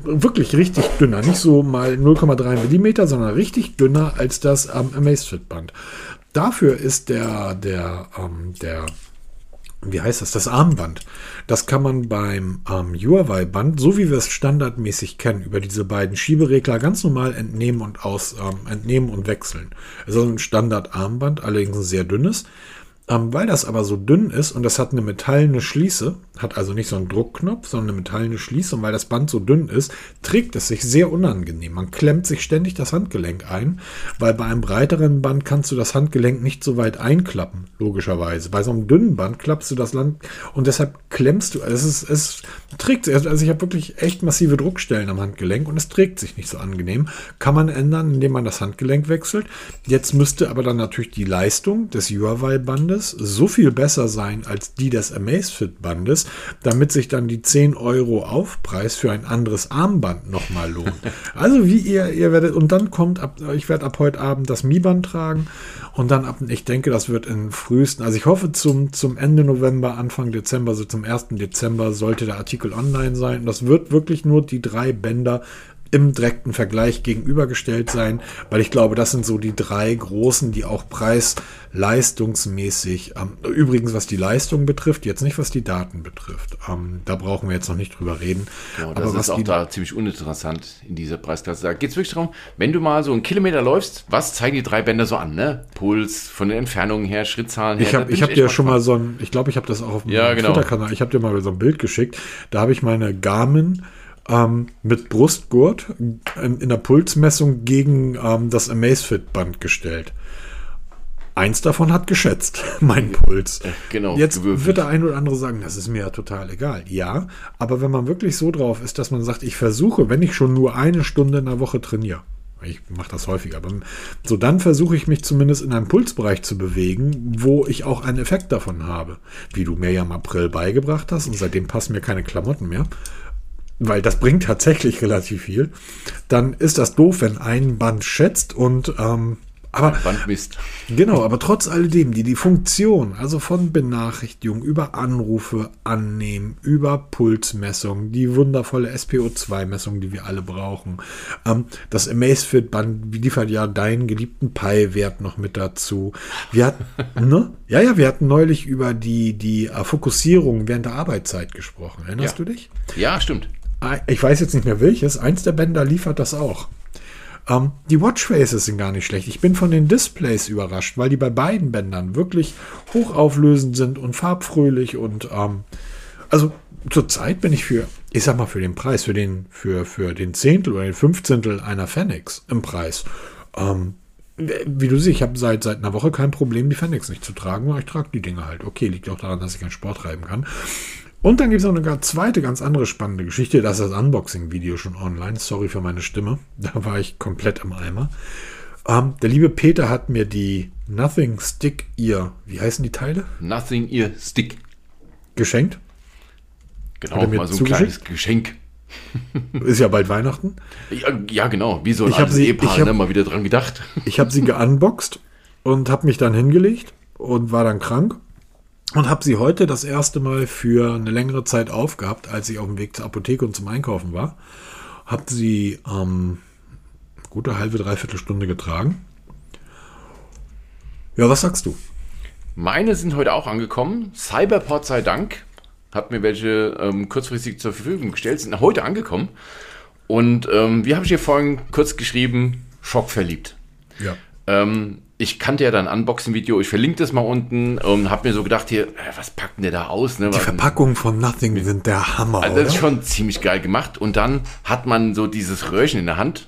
wirklich richtig dünner, nicht so mal 0,3 mm, sondern richtig dünner als das ähm, Amazfit Band. Dafür ist der, der, ähm, der, wie heißt das, das Armband. Das kann man beim ähm, Huawei Band, so wie wir es standardmäßig kennen, über diese beiden Schieberegler ganz normal entnehmen und aus, ähm, entnehmen und wechseln. Also ein Standard Armband, allerdings ein sehr dünnes. Ähm, weil das aber so dünn ist und das hat eine metallene Schließe, hat also nicht so einen Druckknopf, sondern eine metallene Schließe und weil das Band so dünn ist, trägt es sich sehr unangenehm. Man klemmt sich ständig das Handgelenk ein, weil bei einem breiteren Band kannst du das Handgelenk nicht so weit einklappen, logischerweise. Bei so einem dünnen Band klappst du das Land und deshalb klemmst du, es ist, es trägt sich, also ich habe wirklich echt massive Druckstellen am Handgelenk und es trägt sich nicht so angenehm. Kann man ändern, indem man das Handgelenk wechselt. Jetzt müsste aber dann natürlich die Leistung des Huawei-Bandes Bandes so viel besser sein als die des Amazfit Bandes, damit sich dann die 10 Euro Aufpreis für ein anderes Armband nochmal lohnt. also wie ihr, ihr werdet, und dann kommt, ab, ich werde ab heute Abend das Mi-Band tragen und dann ab, ich denke, das wird in frühesten, also ich hoffe zum, zum Ende November, Anfang Dezember, so zum 1. Dezember sollte der Artikel online sein. Das wird wirklich nur die drei Bänder im direkten Vergleich gegenübergestellt sein, weil ich glaube, das sind so die drei großen, die auch preis-leistungsmäßig, ähm, übrigens was die Leistung betrifft, jetzt nicht was die Daten betrifft. Ähm, da brauchen wir jetzt noch nicht drüber reden. Genau, das Aber ist auch da ziemlich uninteressant in dieser Preisklasse. Da geht es wirklich darum, wenn du mal so einen Kilometer läufst, was zeigen die drei Bänder so an? Ne? Puls, von den Entfernungen her, Schrittzahlen her. Ich habe hab dir schon mal so ein, ich glaube, ich habe das auch auf dem ja, genau. Twitter-Kanal, ich habe dir mal so ein Bild geschickt. Da habe ich meine Garmin ähm, mit Brustgurt in, der Pulsmessung gegen ähm, das Amazfit-Band gestellt. Eins davon hat geschätzt, mein Puls. Genau. Jetzt gewürfelt. wird der ein oder andere sagen, das ist mir ja total egal. Ja, aber wenn man wirklich so drauf ist, dass man sagt, ich versuche, wenn ich schon nur eine Stunde in der Woche trainiere, ich mache das häufiger, aber so dann versuche ich mich zumindest in einem Pulsbereich zu bewegen, wo ich auch einen Effekt davon habe. Wie du mir ja im April beigebracht hast und seitdem passen mir keine Klamotten mehr weil das bringt tatsächlich relativ viel, dann ist das doof, wenn ein Band schätzt und ähm, aber Band misst. Genau, aber trotz alledem, die die Funktion, also von Benachrichtigung über Anrufe annehmen, über Pulsmessung, die wundervolle SPO2-Messung, die wir alle brauchen, ähm, das Amazfit-Band liefert ja deinen geliebten Pi-Wert noch mit dazu. Wir hatten, ne? Ja, ja, wir hatten neulich über die, die äh, Fokussierung während der Arbeitszeit gesprochen. Erinnerst ja. du dich? Ja, stimmt. Ich weiß jetzt nicht mehr welches. Eins der Bänder liefert das auch. Ähm, die Watchfaces sind gar nicht schlecht. Ich bin von den Displays überrascht, weil die bei beiden Bändern wirklich hochauflösend sind und farbfröhlich und ähm, also zurzeit bin ich für, ich sag mal, für den Preis, für den, für, für den Zehntel oder den Fünfzehntel einer Fenix im Preis. Ähm, wie du siehst, ich habe seit, seit einer Woche kein Problem, die Fenix nicht zu tragen, weil ich trage die Dinge halt. Okay, liegt auch daran, dass ich keinen Sport treiben kann. Und dann gibt es noch eine zweite, ganz andere spannende Geschichte. Das ist das Unboxing-Video schon online. Sorry für meine Stimme. Da war ich komplett im Eimer. Ähm, der liebe Peter hat mir die Nothing Stick Ear, wie heißen die Teile? Nothing Ear Stick. Geschenkt. Genau, mal so ein kleines Geschenk. Ist ja bald Weihnachten. Ja, ja genau. Wie so ein ich altes sie, Ehepaar, ich hab, ne, mal wieder dran gedacht. Ich habe sie geunboxed und habe mich dann hingelegt und war dann krank und habe sie heute das erste Mal für eine längere Zeit aufgehabt, als ich auf dem Weg zur Apotheke und zum Einkaufen war. Habe sie ähm, gute halbe, dreiviertel Stunde getragen. Ja, was sagst du? Meine sind heute auch angekommen. Cyberport sei Dank hat mir welche ähm, kurzfristig zur Verfügung gestellt, sind heute angekommen. Und ähm, wie habe ich hier vorhin kurz geschrieben? Schockverliebt. Ja. Ähm, ich kannte ja dein Unboxing-Video, ich verlinke das mal unten und habe mir so gedacht, hier, äh, was packt denn der da aus? Ne? Die Verpackungen von Nothing sind der Hammer. Also das ist schon ziemlich geil gemacht. Und dann hat man so dieses Röhrchen in der Hand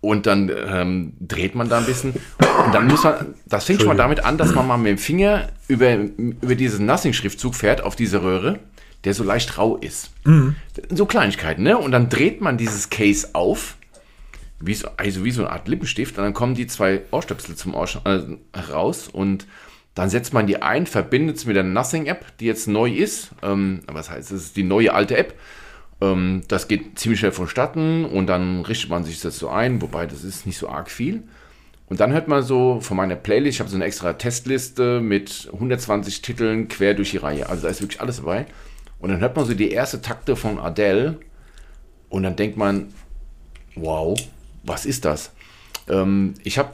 und dann ähm, dreht man da ein bisschen. Und dann muss man, das fängt schon mal damit an, dass man mal mit dem Finger über, über diesen Nothing-Schriftzug fährt auf diese Röhre, der so leicht rau ist. Mhm. So Kleinigkeiten, ne? Und dann dreht man dieses Case auf wie so, also wie so eine Art Lippenstift und dann kommen die zwei Ohrstöpsel zum Ohr äh, raus und dann setzt man die ein, verbindet es mit der Nothing-App, die jetzt neu ist. Ähm, was heißt, es ist die neue alte App. Ähm, das geht ziemlich schnell vonstatten und dann richtet man sich das so ein, wobei das ist nicht so arg viel. Und dann hört man so von meiner Playlist, ich habe so eine extra Testliste mit 120 Titeln quer durch die Reihe. Also da ist wirklich alles dabei. Und dann hört man so die erste Takte von Adele und dann denkt man, wow, was ist das? Ähm, ich habe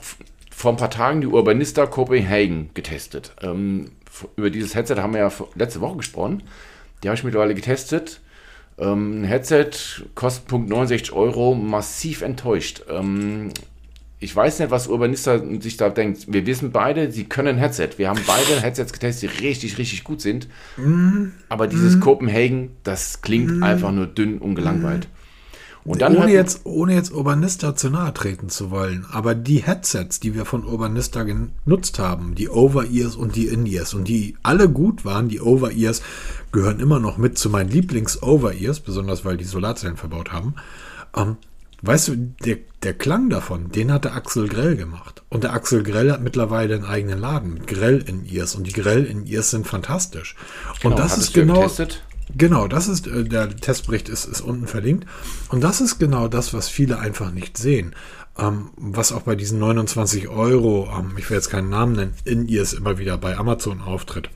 vor ein paar Tagen die Urbanista Copenhagen getestet. Ähm, über dieses Headset haben wir ja letzte Woche gesprochen. Die habe ich mittlerweile getestet. Ähm, Headset kostet Punkt 69 Euro, massiv enttäuscht. Ähm, ich weiß nicht, was Urbanista sich da denkt. Wir wissen beide, sie können Headset. Wir haben beide Headsets getestet, die richtig, richtig gut sind. Mm. Aber dieses mm. Copenhagen, das klingt mm. einfach nur dünn und gelangweilt. Und dann ohne, jetzt, ohne jetzt Urbanista zu nahe treten zu wollen, aber die Headsets, die wir von Urbanista genutzt haben, die Over-Ears und die In-Ears und die alle gut waren, die Over-Ears gehören immer noch mit zu meinen Lieblings-Over-Ears, besonders weil die Solarzellen verbaut haben. Ähm, weißt du, der, der Klang davon, den hat der Axel Grell gemacht. Und der Axel Grell hat mittlerweile einen eigenen Laden mit Grell-In-Ears und die Grell-In-Ears sind fantastisch. Genau, und das ist genau... Getestet? Genau, das ist, äh, der Testbericht ist, ist unten verlinkt. Und das ist genau das, was viele einfach nicht sehen. Ähm, was auch bei diesen 29 Euro, ähm, ich will jetzt keinen Namen nennen, in ihr es immer wieder bei Amazon auftritt.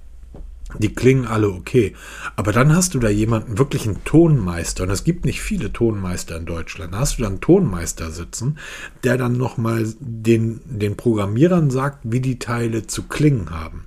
Die klingen alle okay. Aber dann hast du da jemanden, wirklich einen Tonmeister. Und es gibt nicht viele Tonmeister in Deutschland. Da hast du dann einen Tonmeister sitzen, der dann nochmal den, den Programmierern sagt, wie die Teile zu klingen haben.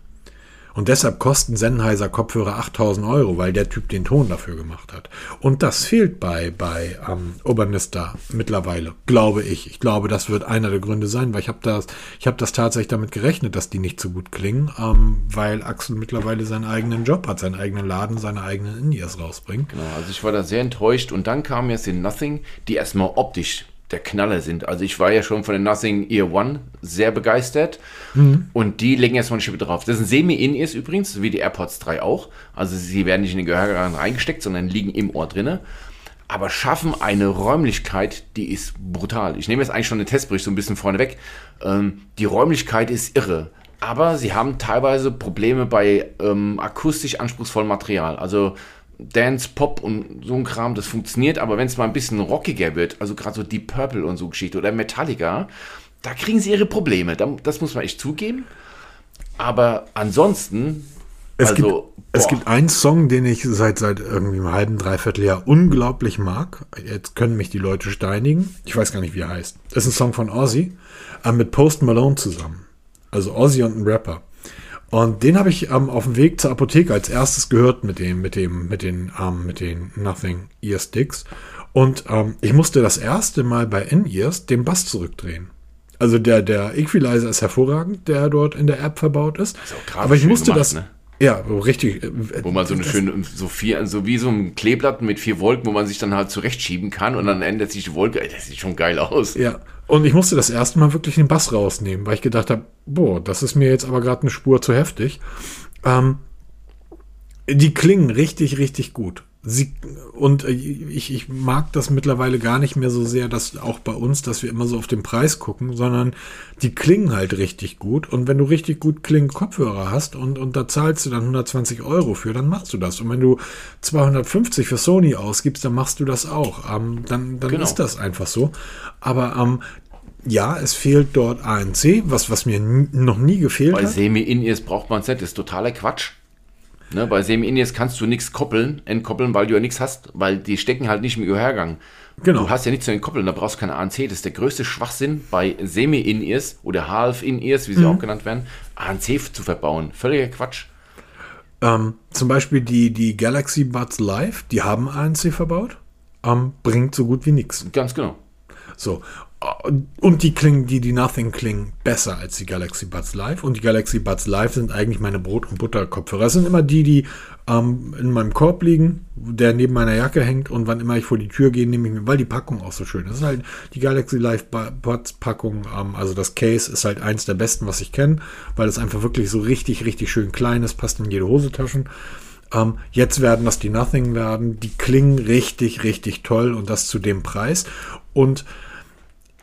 Und deshalb kosten Sennheiser Kopfhörer 8000 Euro, weil der Typ den Ton dafür gemacht hat. Und das fehlt bei, bei ähm, Urbanista mittlerweile, glaube ich. Ich glaube, das wird einer der Gründe sein, weil ich habe das, ich habe das tatsächlich damit gerechnet, dass die nicht so gut klingen, ähm, weil Axel mittlerweile seinen eigenen Job hat, seinen eigenen Laden, seine eigenen In-Ears rausbringt. Genau, also ich war da sehr enttäuscht und dann kam jetzt in Nothing, die erstmal optisch der Knaller sind. Also ich war ja schon von den Nothing Ear One sehr begeistert mhm. und die legen jetzt mal eine Schippe drauf. Das sind Semi-In-Ears übrigens, wie die AirPods 3 auch. Also sie werden nicht in den Gehörgang reingesteckt, sondern liegen im Ohr drinne. Aber schaffen eine Räumlichkeit, die ist brutal. Ich nehme jetzt eigentlich schon den Testbericht so ein bisschen vorneweg. Ähm, die Räumlichkeit ist irre. Aber sie haben teilweise Probleme bei ähm, akustisch anspruchsvollem Material. Also Dance, Pop und so ein Kram, das funktioniert, aber wenn es mal ein bisschen rockiger wird, also gerade so Deep Purple und so Geschichte oder Metallica, da kriegen sie ihre Probleme. Das muss man echt zugeben. Aber ansonsten, es, also, gibt, es gibt einen Song, den ich seit, seit irgendwie einem halben, dreiviertel Jahr unglaublich mag. Jetzt können mich die Leute steinigen. Ich weiß gar nicht, wie er heißt. Das ist ein Song von Ozzy, äh, mit Post Malone zusammen. Also Ozzy und ein Rapper. Und den habe ich ähm, auf dem Weg zur Apotheke als erstes gehört mit dem, mit dem, mit den, ähm, mit den Nothing Ear Sticks. Und ähm, ich musste das erste Mal bei In-Ears den Bass zurückdrehen. Also der, der Equalizer ist hervorragend, der dort in der App verbaut ist. ist Aber ich musste gemacht, das. Ne? Ja, richtig. Wo man so eine schöne, so vier, so wie so ein Kleeblatt mit vier Wolken, wo man sich dann halt zurechtschieben kann und dann ändert sich die Wolke. Das sieht schon geil aus. Ja. Und ich musste das erste Mal wirklich den Bass rausnehmen, weil ich gedacht habe, boah, das ist mir jetzt aber gerade eine Spur zu heftig. Ähm, die klingen richtig, richtig gut. Sie, und äh, ich, ich mag das mittlerweile gar nicht mehr so sehr, dass auch bei uns, dass wir immer so auf den Preis gucken, sondern die klingen halt richtig gut. Und wenn du richtig gut klingende Kopfhörer hast und, und da zahlst du dann 120 Euro für, dann machst du das. Und wenn du 250 für Sony ausgibst, dann machst du das auch. Ähm, dann dann genau. ist das einfach so. Aber ähm, ja, es fehlt dort ANC, was, was mir noch nie gefehlt Bei hat. Bei Semi-In-Ears braucht man es nicht, das ist totaler Quatsch. Ne, bei Semi-In-Ears kannst du nichts koppeln, entkoppeln, weil du ja nichts hast, weil die stecken halt nicht im Gehörgang. Genau. Du hast ja nichts zu entkoppeln, da brauchst du keine ANC. Das ist der größte Schwachsinn bei Semi-In-Ears oder Half-In-Ears, wie sie mhm. auch genannt werden, ANC zu verbauen. Völliger Quatsch. Ähm, zum Beispiel die, die Galaxy Buds Live, die haben ANC verbaut, ähm, bringt so gut wie nichts. Ganz genau. So, und die klingen, die, die Nothing klingen besser als die Galaxy Buds Live. Und die Galaxy Buds Live sind eigentlich meine Brot- und Butter-Kopfhörer. Das sind immer die, die ähm, in meinem Korb liegen, der neben meiner Jacke hängt. Und wann immer ich vor die Tür gehe, nehme ich mir, weil die Packung auch so schön ist. Halt die Galaxy Live Buds Packung. Ähm, also das Case ist halt eins der besten, was ich kenne, weil es einfach wirklich so richtig, richtig schön klein ist, passt in jede Hosetaschen. Ähm, jetzt werden das die Nothing werden. Die klingen richtig, richtig toll und das zu dem Preis. Und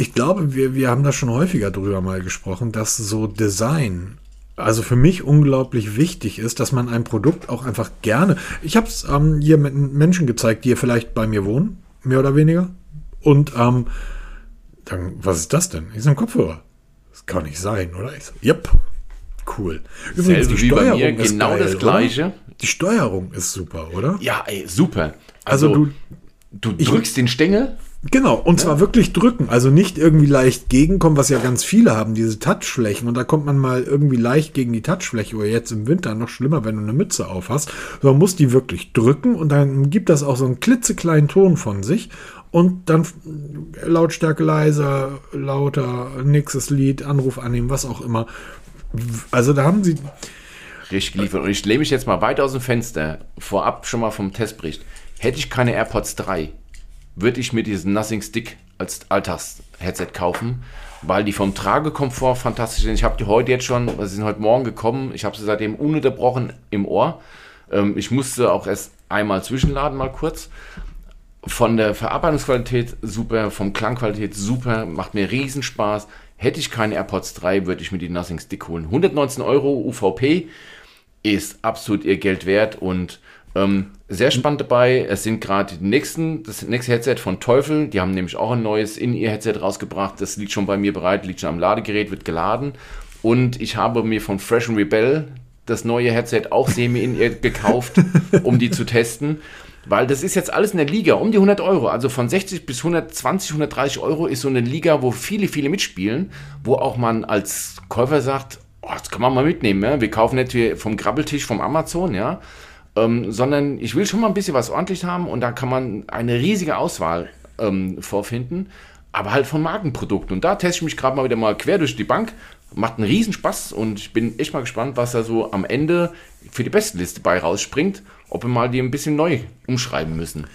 ich glaube, wir, wir haben da schon häufiger drüber mal gesprochen, dass so Design also für mich unglaublich wichtig ist, dass man ein Produkt auch einfach gerne. Ich habe es ähm, hier mit Menschen gezeigt, die hier vielleicht bei mir wohnen, mehr oder weniger. Und ähm, dann, was ist das denn? Ist ein Kopfhörer. Das kann nicht sein, oder? Ich so, yep. Cool. Übrigens, Selbe die Steuerung mir, ist genau geil, das gleiche. Oder? Die Steuerung ist super, oder? Ja, ey, super. Also, also du, du drückst den Stängel Genau, und ja. zwar wirklich drücken, also nicht irgendwie leicht gegenkommen, was ja ganz viele haben, diese Touchflächen. Und da kommt man mal irgendwie leicht gegen die Touchfläche oder jetzt im Winter noch schlimmer, wenn du eine Mütze auf hast. So, man muss die wirklich drücken und dann gibt das auch so einen klitzekleinen Ton von sich. und dann Lautstärke leiser, lauter, nächstes Lied, Anruf annehmen, was auch immer. Also da haben sie. Richtig geliefert. Und ich lehne mich jetzt mal weit aus dem Fenster, vorab schon mal vom Testbericht. Hätte ich keine AirPods 3, würde ich mir diesen Nothing Stick als Alltags-Headset kaufen, weil die vom Tragekomfort fantastisch sind. Ich habe die heute jetzt schon, sie sind heute Morgen gekommen, ich habe sie seitdem ununterbrochen im Ohr. Ähm, ich musste auch erst einmal zwischenladen, mal kurz. Von der Verarbeitungsqualität super, vom Klangqualität super, macht mir riesen Spaß. Hätte ich keine AirPods 3, würde ich mir die Nothing Stick holen. 119 Euro UVP ist absolut ihr Geld wert und ähm, sehr spannend dabei. Es sind gerade die nächsten, das nächste Headset von Teufel. Die haben nämlich auch ein neues In-Ear-Headset rausgebracht. Das liegt schon bei mir bereit, liegt schon am Ladegerät, wird geladen. Und ich habe mir von Fresh and Rebel das neue Headset auch semi-in-ear gekauft, um die zu testen. Weil das ist jetzt alles in der Liga, um die 100 Euro. Also von 60 bis 120, 130 Euro ist so eine Liga, wo viele, viele mitspielen, wo auch man als Käufer sagt, oh, das kann man mal mitnehmen. Ja? Wir kaufen nicht vom Grabbeltisch vom Amazon, ja. Ähm, sondern ich will schon mal ein bisschen was ordentlich haben und da kann man eine riesige Auswahl ähm, vorfinden, aber halt von Markenprodukten. Und da teste ich mich gerade mal wieder mal quer durch die Bank. Macht einen riesen Spaß und ich bin echt mal gespannt, was da so am Ende für die Bestenliste bei rausspringt, ob wir mal die ein bisschen neu umschreiben müssen.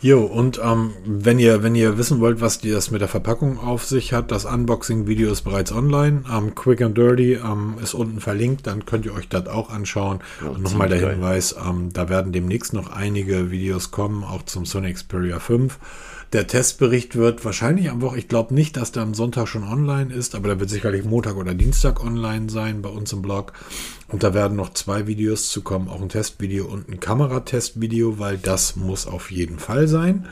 Jo, und ähm, wenn ihr, wenn ihr wissen wollt, was die, das mit der Verpackung auf sich hat, das Unboxing-Video ist bereits online. Ähm, Quick and Dirty ähm, ist unten verlinkt, dann könnt ihr euch das auch anschauen. Ja, und nochmal der Hinweis, ähm, da werden demnächst noch einige Videos kommen, auch zum Sony Xperia 5. Der Testbericht wird wahrscheinlich am Woche, ich glaube nicht, dass der am Sonntag schon online ist, aber der wird sicherlich Montag oder Dienstag online sein bei uns im Blog. Und da werden noch zwei Videos zu kommen, auch ein Testvideo und ein Kameratestvideo, weil das muss auf jeden Fall sein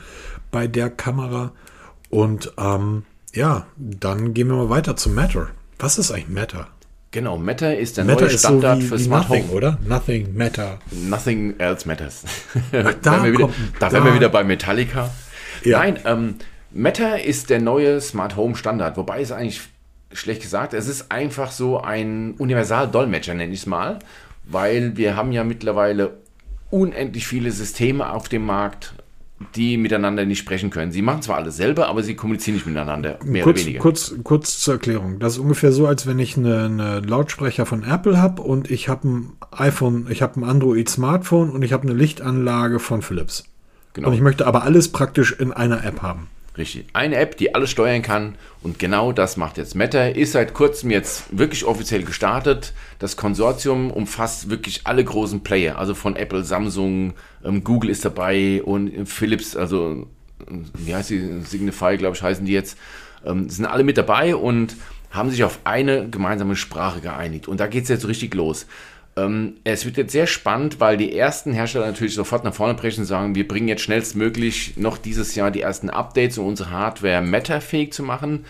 bei der Kamera. Und ähm, ja, dann gehen wir mal weiter zu Matter. Was ist eigentlich Matter? Genau, Matter ist der Matter neue Standard so wie, für wie Smart Nothing, Home. oder? Nothing Matter. Nothing else matters. Ach, da, wir wieder, da, da wir wieder bei Metallica. Ja. Nein, ähm, Meta ist der neue Smart Home Standard, wobei es eigentlich schlecht gesagt, es ist einfach so ein Universal-Dolmetscher, nenne ich es mal, weil wir haben ja mittlerweile unendlich viele Systeme auf dem Markt, die miteinander nicht sprechen können. Sie machen zwar alles selber, aber sie kommunizieren nicht miteinander, mehr kurz, oder weniger. Kurz, kurz zur Erklärung. Das ist ungefähr so, als wenn ich eine, eine Lautsprecher von Apple habe und ich habe ein iPhone, ich habe ein Android Smartphone und ich habe eine Lichtanlage von Philips. Genau. Und ich möchte aber alles praktisch in einer App haben. Richtig. Eine App, die alles steuern kann. Und genau das macht jetzt Meta. Ist seit kurzem jetzt wirklich offiziell gestartet. Das Konsortium umfasst wirklich alle großen Player. Also von Apple, Samsung, ähm, Google ist dabei und Philips, also wie heißt die? Signify, glaube ich, heißen die jetzt. Ähm, sind alle mit dabei und haben sich auf eine gemeinsame Sprache geeinigt. Und da geht es jetzt richtig los. Ähm, es wird jetzt sehr spannend, weil die ersten Hersteller natürlich sofort nach vorne brechen und sagen, wir bringen jetzt schnellstmöglich noch dieses Jahr die ersten Updates, um unsere Hardware meta-fähig zu machen.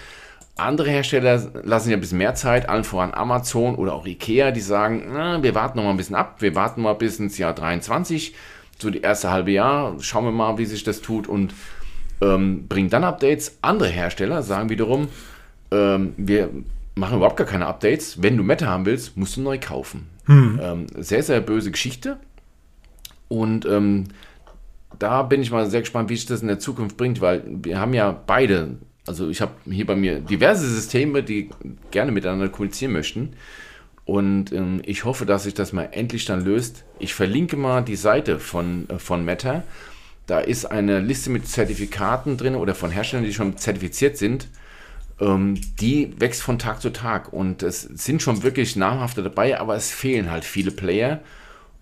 Andere Hersteller lassen sich ein bisschen mehr Zeit, allen voran Amazon oder auch Ikea, die sagen, na, wir warten noch mal ein bisschen ab, wir warten mal bis ins Jahr 23, so die erste halbe Jahr, schauen wir mal, wie sich das tut und ähm, bringen dann Updates. Andere Hersteller sagen wiederum, ähm, wir machen überhaupt gar keine Updates. Wenn du Meta haben willst, musst du neu kaufen. Hm. Ähm, sehr, sehr böse Geschichte. Und ähm, da bin ich mal sehr gespannt, wie sich das in der Zukunft bringt, weil wir haben ja beide, also ich habe hier bei mir diverse Systeme, die gerne miteinander kommunizieren möchten. Und ähm, ich hoffe, dass sich das mal endlich dann löst. Ich verlinke mal die Seite von, äh, von Meta. Da ist eine Liste mit Zertifikaten drin oder von Herstellern, die schon zertifiziert sind die wächst von Tag zu Tag und es sind schon wirklich namhafte dabei, aber es fehlen halt viele Player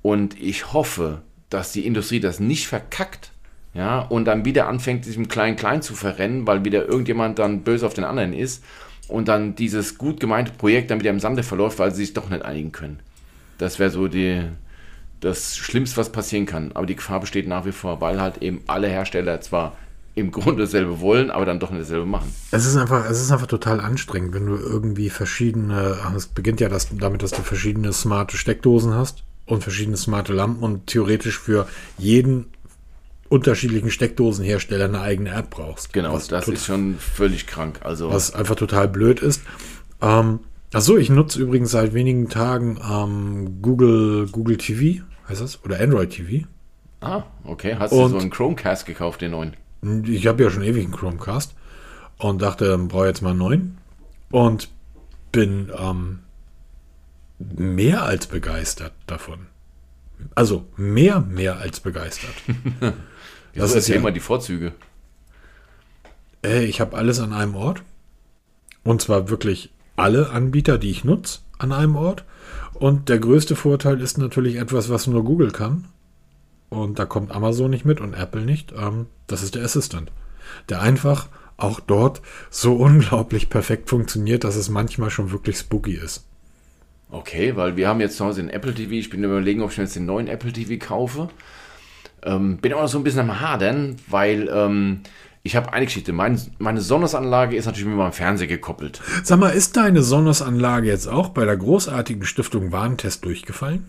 und ich hoffe, dass die Industrie das nicht verkackt, ja, und dann wieder anfängt, diesem Klein-Klein zu verrennen, weil wieder irgendjemand dann böse auf den anderen ist und dann dieses gut gemeinte Projekt dann wieder im Sande verläuft, weil sie sich doch nicht einigen können. Das wäre so die, das Schlimmste, was passieren kann. Aber die Gefahr besteht nach wie vor, weil halt eben alle Hersteller zwar im Grunde dasselbe wollen, aber dann doch nicht dasselbe machen. Es ist einfach, es ist einfach total anstrengend, wenn du irgendwie verschiedene, es beginnt ja das, damit, dass du verschiedene smarte Steckdosen hast und verschiedene smarte Lampen und theoretisch für jeden unterschiedlichen Steckdosenhersteller eine eigene App brauchst. Genau, das ist schon völlig krank. Also was einfach total blöd ist. Ähm, achso, ich nutze übrigens seit wenigen Tagen ähm, Google, Google TV, heißt das? Oder Android TV. Ah, okay. Hast und, du so einen Chromecast gekauft, den neuen? Ich habe ja schon ewig einen Chromecast und dachte, brauche jetzt mal einen neuen. Und bin ähm, mehr als begeistert davon. Also mehr, mehr als begeistert. das ist ja immer die Vorzüge. Äh, ich habe alles an einem Ort. Und zwar wirklich alle Anbieter, die ich nutze, an einem Ort. Und der größte Vorteil ist natürlich etwas, was nur Google kann. Und da kommt Amazon nicht mit und Apple nicht. Ähm, das ist der Assistant. Der einfach auch dort so unglaublich perfekt funktioniert, dass es manchmal schon wirklich spooky ist. Okay, weil wir haben jetzt zu Hause den Apple TV. Ich bin überlegen, ob ich mir jetzt den neuen Apple TV kaufe. Ähm, bin auch noch so ein bisschen am Hadern, weil ähm, ich habe eine Geschichte. Mein, meine Sonnenanlage ist natürlich mit meinem Fernseher gekoppelt. Sag mal, ist deine Sonnenanlage jetzt auch bei der großartigen Stiftung Warentest durchgefallen?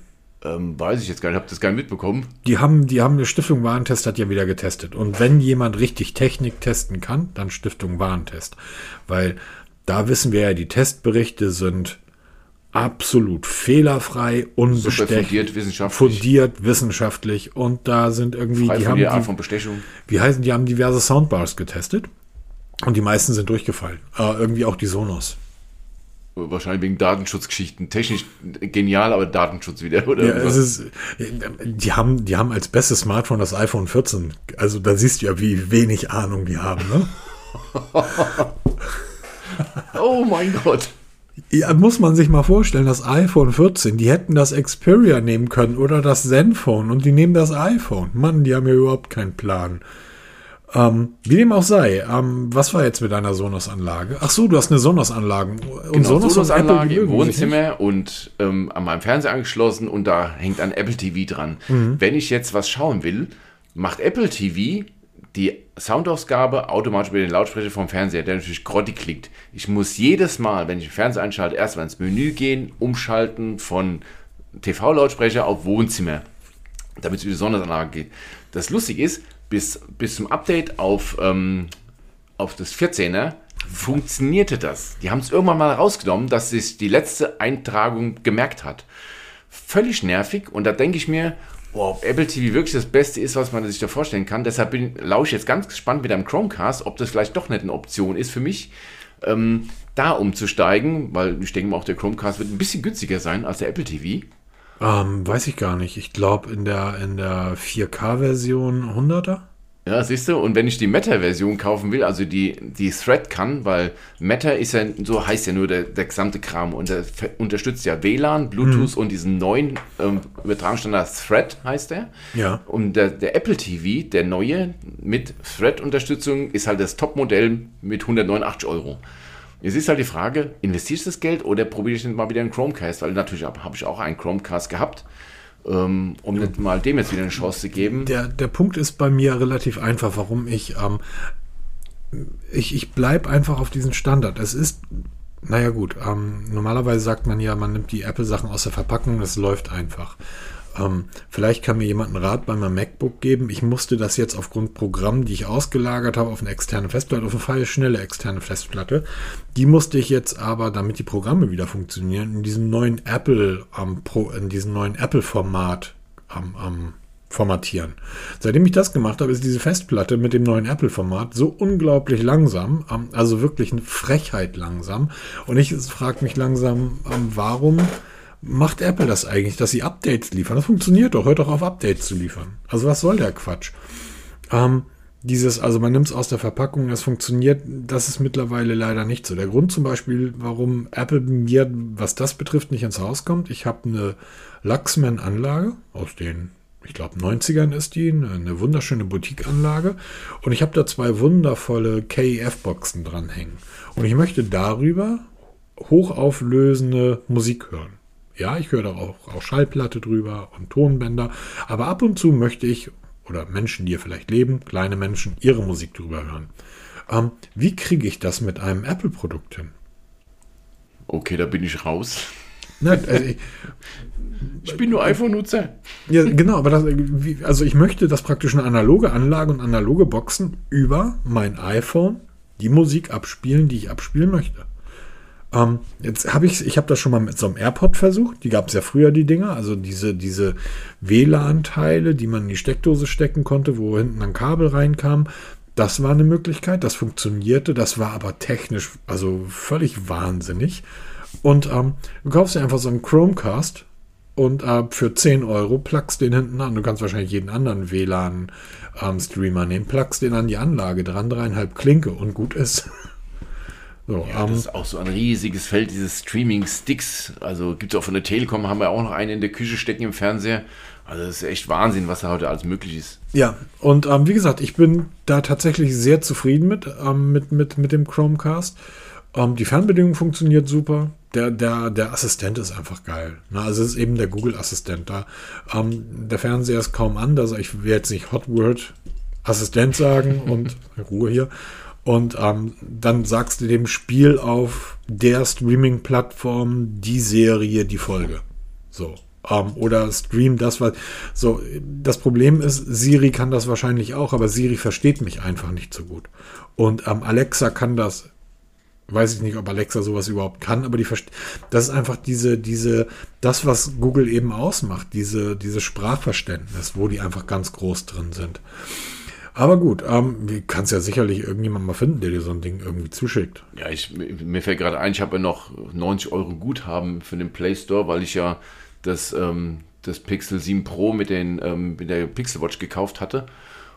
Ähm, weiß ich jetzt gar nicht, habe das gar nicht mitbekommen. Die haben, die haben eine Stiftung Warentest hat ja wieder getestet. Und wenn jemand richtig Technik testen kann, dann Stiftung Warentest. Weil da wissen wir ja, die Testberichte sind absolut fehlerfrei, unbestechlich, fundiert wissenschaftlich. fundiert wissenschaftlich und da sind irgendwie Frei die haben die, von Bestechung. Wie heißen die haben diverse Soundbars getestet und die meisten sind durchgefallen. Äh, irgendwie auch die Sonos. Wahrscheinlich wegen Datenschutzgeschichten. Technisch genial, aber Datenschutz wieder, oder? Ja, es ist, die haben, die haben als bestes Smartphone das iPhone 14. Also da siehst du ja, wie wenig Ahnung die haben, ne? oh mein Gott. Ja, muss man sich mal vorstellen, das iPhone 14, die hätten das Xperia nehmen können oder das Zenfone und die nehmen das iPhone. Mann, die haben ja überhaupt keinen Plan. Ähm, wie dem auch sei, ähm, was war jetzt mit deiner Sonos-Anlage? Ach so, du hast eine Sonos-Anlage. Und genau, Sonos-Anlage Sonos im Wohnzimmer und ähm, an meinem Fernseher angeschlossen und da hängt ein Apple TV dran. Mhm. Wenn ich jetzt was schauen will, macht Apple TV die Soundausgabe automatisch über den Lautsprecher vom Fernseher, der natürlich grottig klingt. Ich muss jedes Mal, wenn ich den Fernseher einschalte, erstmal ins Menü gehen, umschalten von TV-Lautsprecher auf Wohnzimmer, damit es über die Sonderanlage geht. Das lustig ist, bis, bis zum Update auf, ähm, auf das 14er funktionierte das. Die haben es irgendwann mal rausgenommen, dass sich die letzte Eintragung gemerkt hat. Völlig nervig und da denke ich mir, boah, ob Apple TV wirklich das Beste ist, was man sich da vorstellen kann. Deshalb bin, lausche ich jetzt ganz gespannt mit einem Chromecast, ob das vielleicht doch nicht eine Option ist für mich, ähm, da umzusteigen, weil ich denke mal, auch der Chromecast wird ein bisschen günstiger sein als der Apple TV. Ähm, weiß ich gar nicht. Ich glaube in der, in der 4K-Version 100er. Ja, siehst du, und wenn ich die Meta-Version kaufen will, also die, die Thread kann, weil Meta ist ja, so heißt ja nur der, der gesamte Kram und der unterstützt ja WLAN, Bluetooth mhm. und diesen neuen ähm, Übertragungsstandard Thread heißt der. Ja. Und der, der Apple TV, der neue mit Thread-Unterstützung, ist halt das Top-Modell mit 189 Euro. Jetzt ist halt die Frage, investierst du das Geld oder probiere ich mal wieder einen Chromecast? Weil natürlich habe hab ich auch einen Chromecast gehabt ähm, um nicht mal dem jetzt wieder eine Chance zu geben. Der, der Punkt ist bei mir relativ einfach, warum ich, ähm, ich, ich bleibe einfach auf diesen Standard. Es ist, naja gut, ähm, normalerweise sagt man ja, man nimmt die Apple-Sachen aus der Verpackung, das läuft einfach. Ähm, vielleicht kann mir jemand einen Rat bei meinem MacBook geben. Ich musste das jetzt aufgrund Programmen, die ich ausgelagert habe, auf eine externe Festplatte, auf eine freie, schnelle externe Festplatte. Die musste ich jetzt aber, damit die Programme wieder funktionieren, in diesem neuen Apple, ähm, Pro, in diesem neuen Apple-Format ähm, formatieren. Seitdem ich das gemacht habe, ist diese Festplatte mit dem neuen Apple-Format so unglaublich langsam, ähm, also wirklich eine Frechheit langsam. Und ich frage mich langsam, ähm, warum macht Apple das eigentlich, dass sie Updates liefern? Das funktioniert doch, hört doch auf, Updates zu liefern. Also was soll der Quatsch? Ähm, dieses, also man nimmt es aus der Verpackung, das funktioniert, das ist mittlerweile leider nicht so. Der Grund zum Beispiel, warum Apple mir, was das betrifft, nicht ins Haus kommt, ich habe eine Luxman-Anlage aus den, ich glaube, 90ern ist die, eine wunderschöne Boutique-Anlage und ich habe da zwei wundervolle KEF-Boxen dranhängen. Und ich möchte darüber hochauflösende Musik hören. Ja, ich höre da auch, auch Schallplatte drüber und Tonbänder, aber ab und zu möchte ich, oder Menschen, die hier vielleicht leben, kleine Menschen, ihre Musik drüber hören. Ähm, wie kriege ich das mit einem Apple-Produkt hin? Okay, da bin ich raus. Nein, also ich, ich, bin nur iPhone-Nutzer. Ja, genau, aber das, also ich möchte, dass praktisch eine analoge Anlage und analoge Boxen über mein iPhone die Musik abspielen, die ich abspielen möchte. Ähm, jetzt habe ich, ich habe das schon mal mit so einem AirPod versucht. Die gab es ja früher, die Dinger. Also diese, diese WLAN-Teile, die man in die Steckdose stecken konnte, wo hinten ein Kabel reinkam. Das war eine Möglichkeit, das funktionierte, das war aber technisch, also völlig wahnsinnig. Und ähm, du kaufst dir einfach so einen Chromecast und äh, für 10 Euro plugst den hinten an. Du kannst wahrscheinlich jeden anderen WLAN-Streamer ähm, nehmen, plugst den an die Anlage dran, dreieinhalb Klinke und gut ist. So, ja, um, das ist auch so ein riesiges Feld, dieses Streaming-Sticks. Also gibt es auch von der Telekom, haben wir auch noch einen in der Küche stecken im Fernseher. Also das ist echt Wahnsinn, was da heute alles möglich ist. Ja, und ähm, wie gesagt, ich bin da tatsächlich sehr zufrieden mit, ähm, mit, mit, mit dem Chromecast. Ähm, die Fernbedienung funktioniert super. Der, der, der Assistent ist einfach geil. Ne? Also es ist eben der Google-Assistent da. Ähm, der Fernseher ist kaum anders. Ich will jetzt nicht Hot Word Assistent sagen und Ruhe hier. Und ähm, dann sagst du dem Spiel auf der Streaming-Plattform die Serie, die Folge. So. Ähm, oder stream das, was. So, das Problem ist, Siri kann das wahrscheinlich auch, aber Siri versteht mich einfach nicht so gut. Und ähm, Alexa kann das. Weiß ich nicht, ob Alexa sowas überhaupt kann, aber die das ist einfach diese, diese, das, was Google eben ausmacht, diese, diese Sprachverständnis, wo die einfach ganz groß drin sind. Aber gut, ähm, du kannst ja sicherlich irgendjemand mal finden, der dir so ein Ding irgendwie zuschickt. Ja, ich, mir fällt gerade ein, ich habe ja noch 90 Euro Guthaben für den Play Store, weil ich ja das, ähm, das Pixel 7 Pro mit, den, ähm, mit der Pixel Watch gekauft hatte.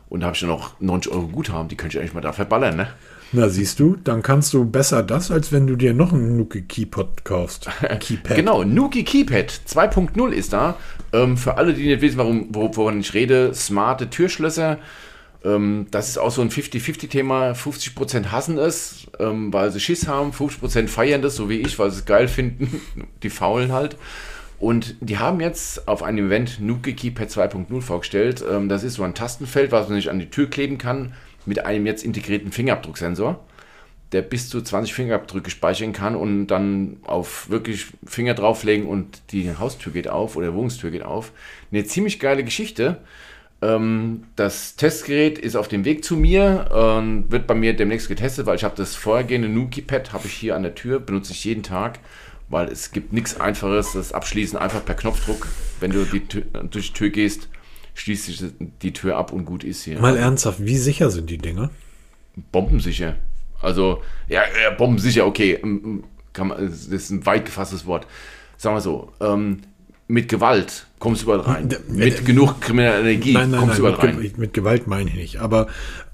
Und da habe ich ja noch 90 Euro Guthaben, die könnte ich eigentlich mal da verballern, ne? Na, siehst du, dann kannst du besser das, als wenn du dir noch einen Nuki Keypad kaufst. Keypad. genau, Nuki Keypad 2.0 ist da. Ähm, für alle, die nicht wissen, warum, woran ich rede, smarte Türschlösser ähm, das ist auch so ein 50-50-Thema. 50%, hassen es, ähm, weil sie Schiss haben, 50% feiern das, so wie ich, weil sie es geil finden. Die faulen halt. Und die haben jetzt auf einem Event Nuke Keypad 2.0 vorgestellt. Ähm, das ist so ein Tastenfeld, was man sich an die Tür kleben kann, mit einem jetzt integrierten Fingerabdrucksensor, der bis zu 20 Fingerabdrücke speichern kann und dann auf wirklich Finger drauflegen und die Haustür geht auf oder Wohnungstür geht auf. Eine ziemlich geile Geschichte. Ähm, das Testgerät ist auf dem Weg zu mir und wird bei mir demnächst getestet, weil ich habe das vorhergehende Nuki-Pad habe ich hier an der Tür, benutze ich jeden Tag, weil es gibt nichts einfaches, das Abschließen einfach per Knopfdruck, wenn du die Tür, durch die Tür gehst, schließt sich die Tür ab und gut ist hier. Mal ernsthaft, wie sicher sind die Dinge? Bombensicher. Also, ja, ja bombensicher, okay. Kann man, das ist ein weit gefasstes Wort. Sagen wir so, ähm, mit Gewalt kommst du überall rein. Mit genug krimineller Energie nein, nein, kommst nein, du überall rein. Ge mit Gewalt meine ich nicht. Aber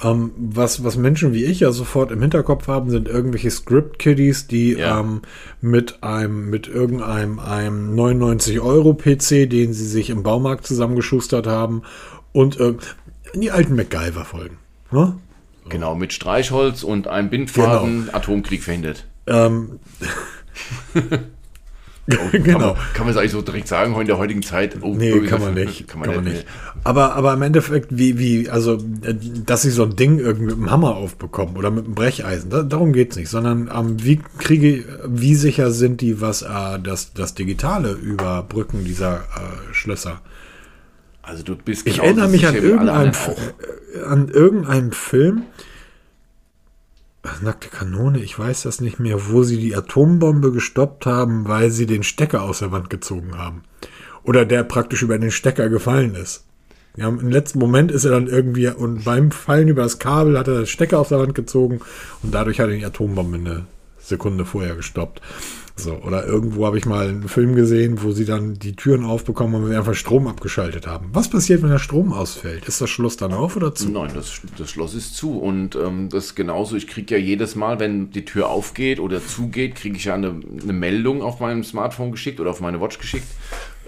ähm, was, was Menschen wie ich ja sofort im Hinterkopf haben, sind irgendwelche Script-Kiddies, die ja. ähm, mit einem, mit irgendeinem einem 99-Euro-PC, den sie sich im Baumarkt zusammengeschustert haben, und äh, die alten MacGyver-Folgen. Ne? So. Genau, mit Streichholz und einem Bindfaden genau. Atomkrieg verhindert. Ähm, Oh, genau. Kann man, kann man es eigentlich so direkt sagen, in der heutigen Zeit? Oh, nee, kann man nicht. Kann man, kann man nicht. Aber, aber im Endeffekt, wie, wie, also, dass ich so ein Ding irgendwie mit einem Hammer aufbekomme oder mit einem Brecheisen, da, darum geht es nicht, sondern ähm, wie kriege, wie sicher sind die, was äh, das, das Digitale überbrücken dieser äh, Schlösser? Also du bist Ich erinnere mich an irgendeinem, an irgendeinem Film, nackte Kanone, ich weiß das nicht mehr, wo sie die Atombombe gestoppt haben, weil sie den Stecker aus der Wand gezogen haben. Oder der praktisch über den Stecker gefallen ist. Ja, Im letzten Moment ist er dann irgendwie, und beim Fallen über das Kabel hat er den Stecker aus der Wand gezogen und dadurch hat er die Atombombe eine Sekunde vorher gestoppt. So, oder irgendwo habe ich mal einen Film gesehen, wo sie dann die Türen aufbekommen und einfach Strom abgeschaltet haben. Was passiert, wenn der Strom ausfällt? Ist das Schloss dann auf oder zu? Nein, das, das Schloss ist zu. Und ähm, das ist genauso, ich kriege ja jedes Mal, wenn die Tür aufgeht oder zugeht, kriege ich ja eine, eine, Meldung auf meinem Smartphone geschickt oder auf meine Watch geschickt.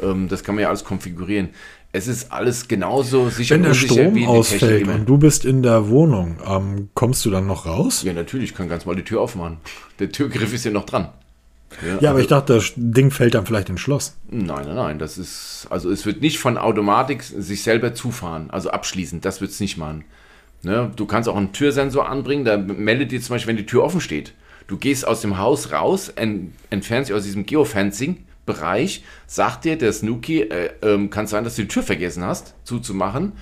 Ähm, das kann man ja alles konfigurieren. Es ist alles genauso sicher Wenn der Strom ausfällt und du bist in der Wohnung, ähm, kommst du dann noch raus? Ja, natürlich, ich kann ganz mal die Tür aufmachen. Der Türgriff ist ja noch dran. Ja, ja aber also, ich dachte, das Ding fällt dann vielleicht ins Schloss. Nein, nein, nein. Das ist, also es wird nicht von Automatik sich selber zufahren, also abschließend. Das wird es nicht machen. Ne? Du kannst auch einen Türsensor anbringen, da meldet dir zum Beispiel, wenn die Tür offen steht. Du gehst aus dem Haus raus, ent, entfernst dich aus diesem Geofencing-Bereich, sagt dir der Snooki, äh, äh, kann sein, dass du die Tür vergessen hast, zuzumachen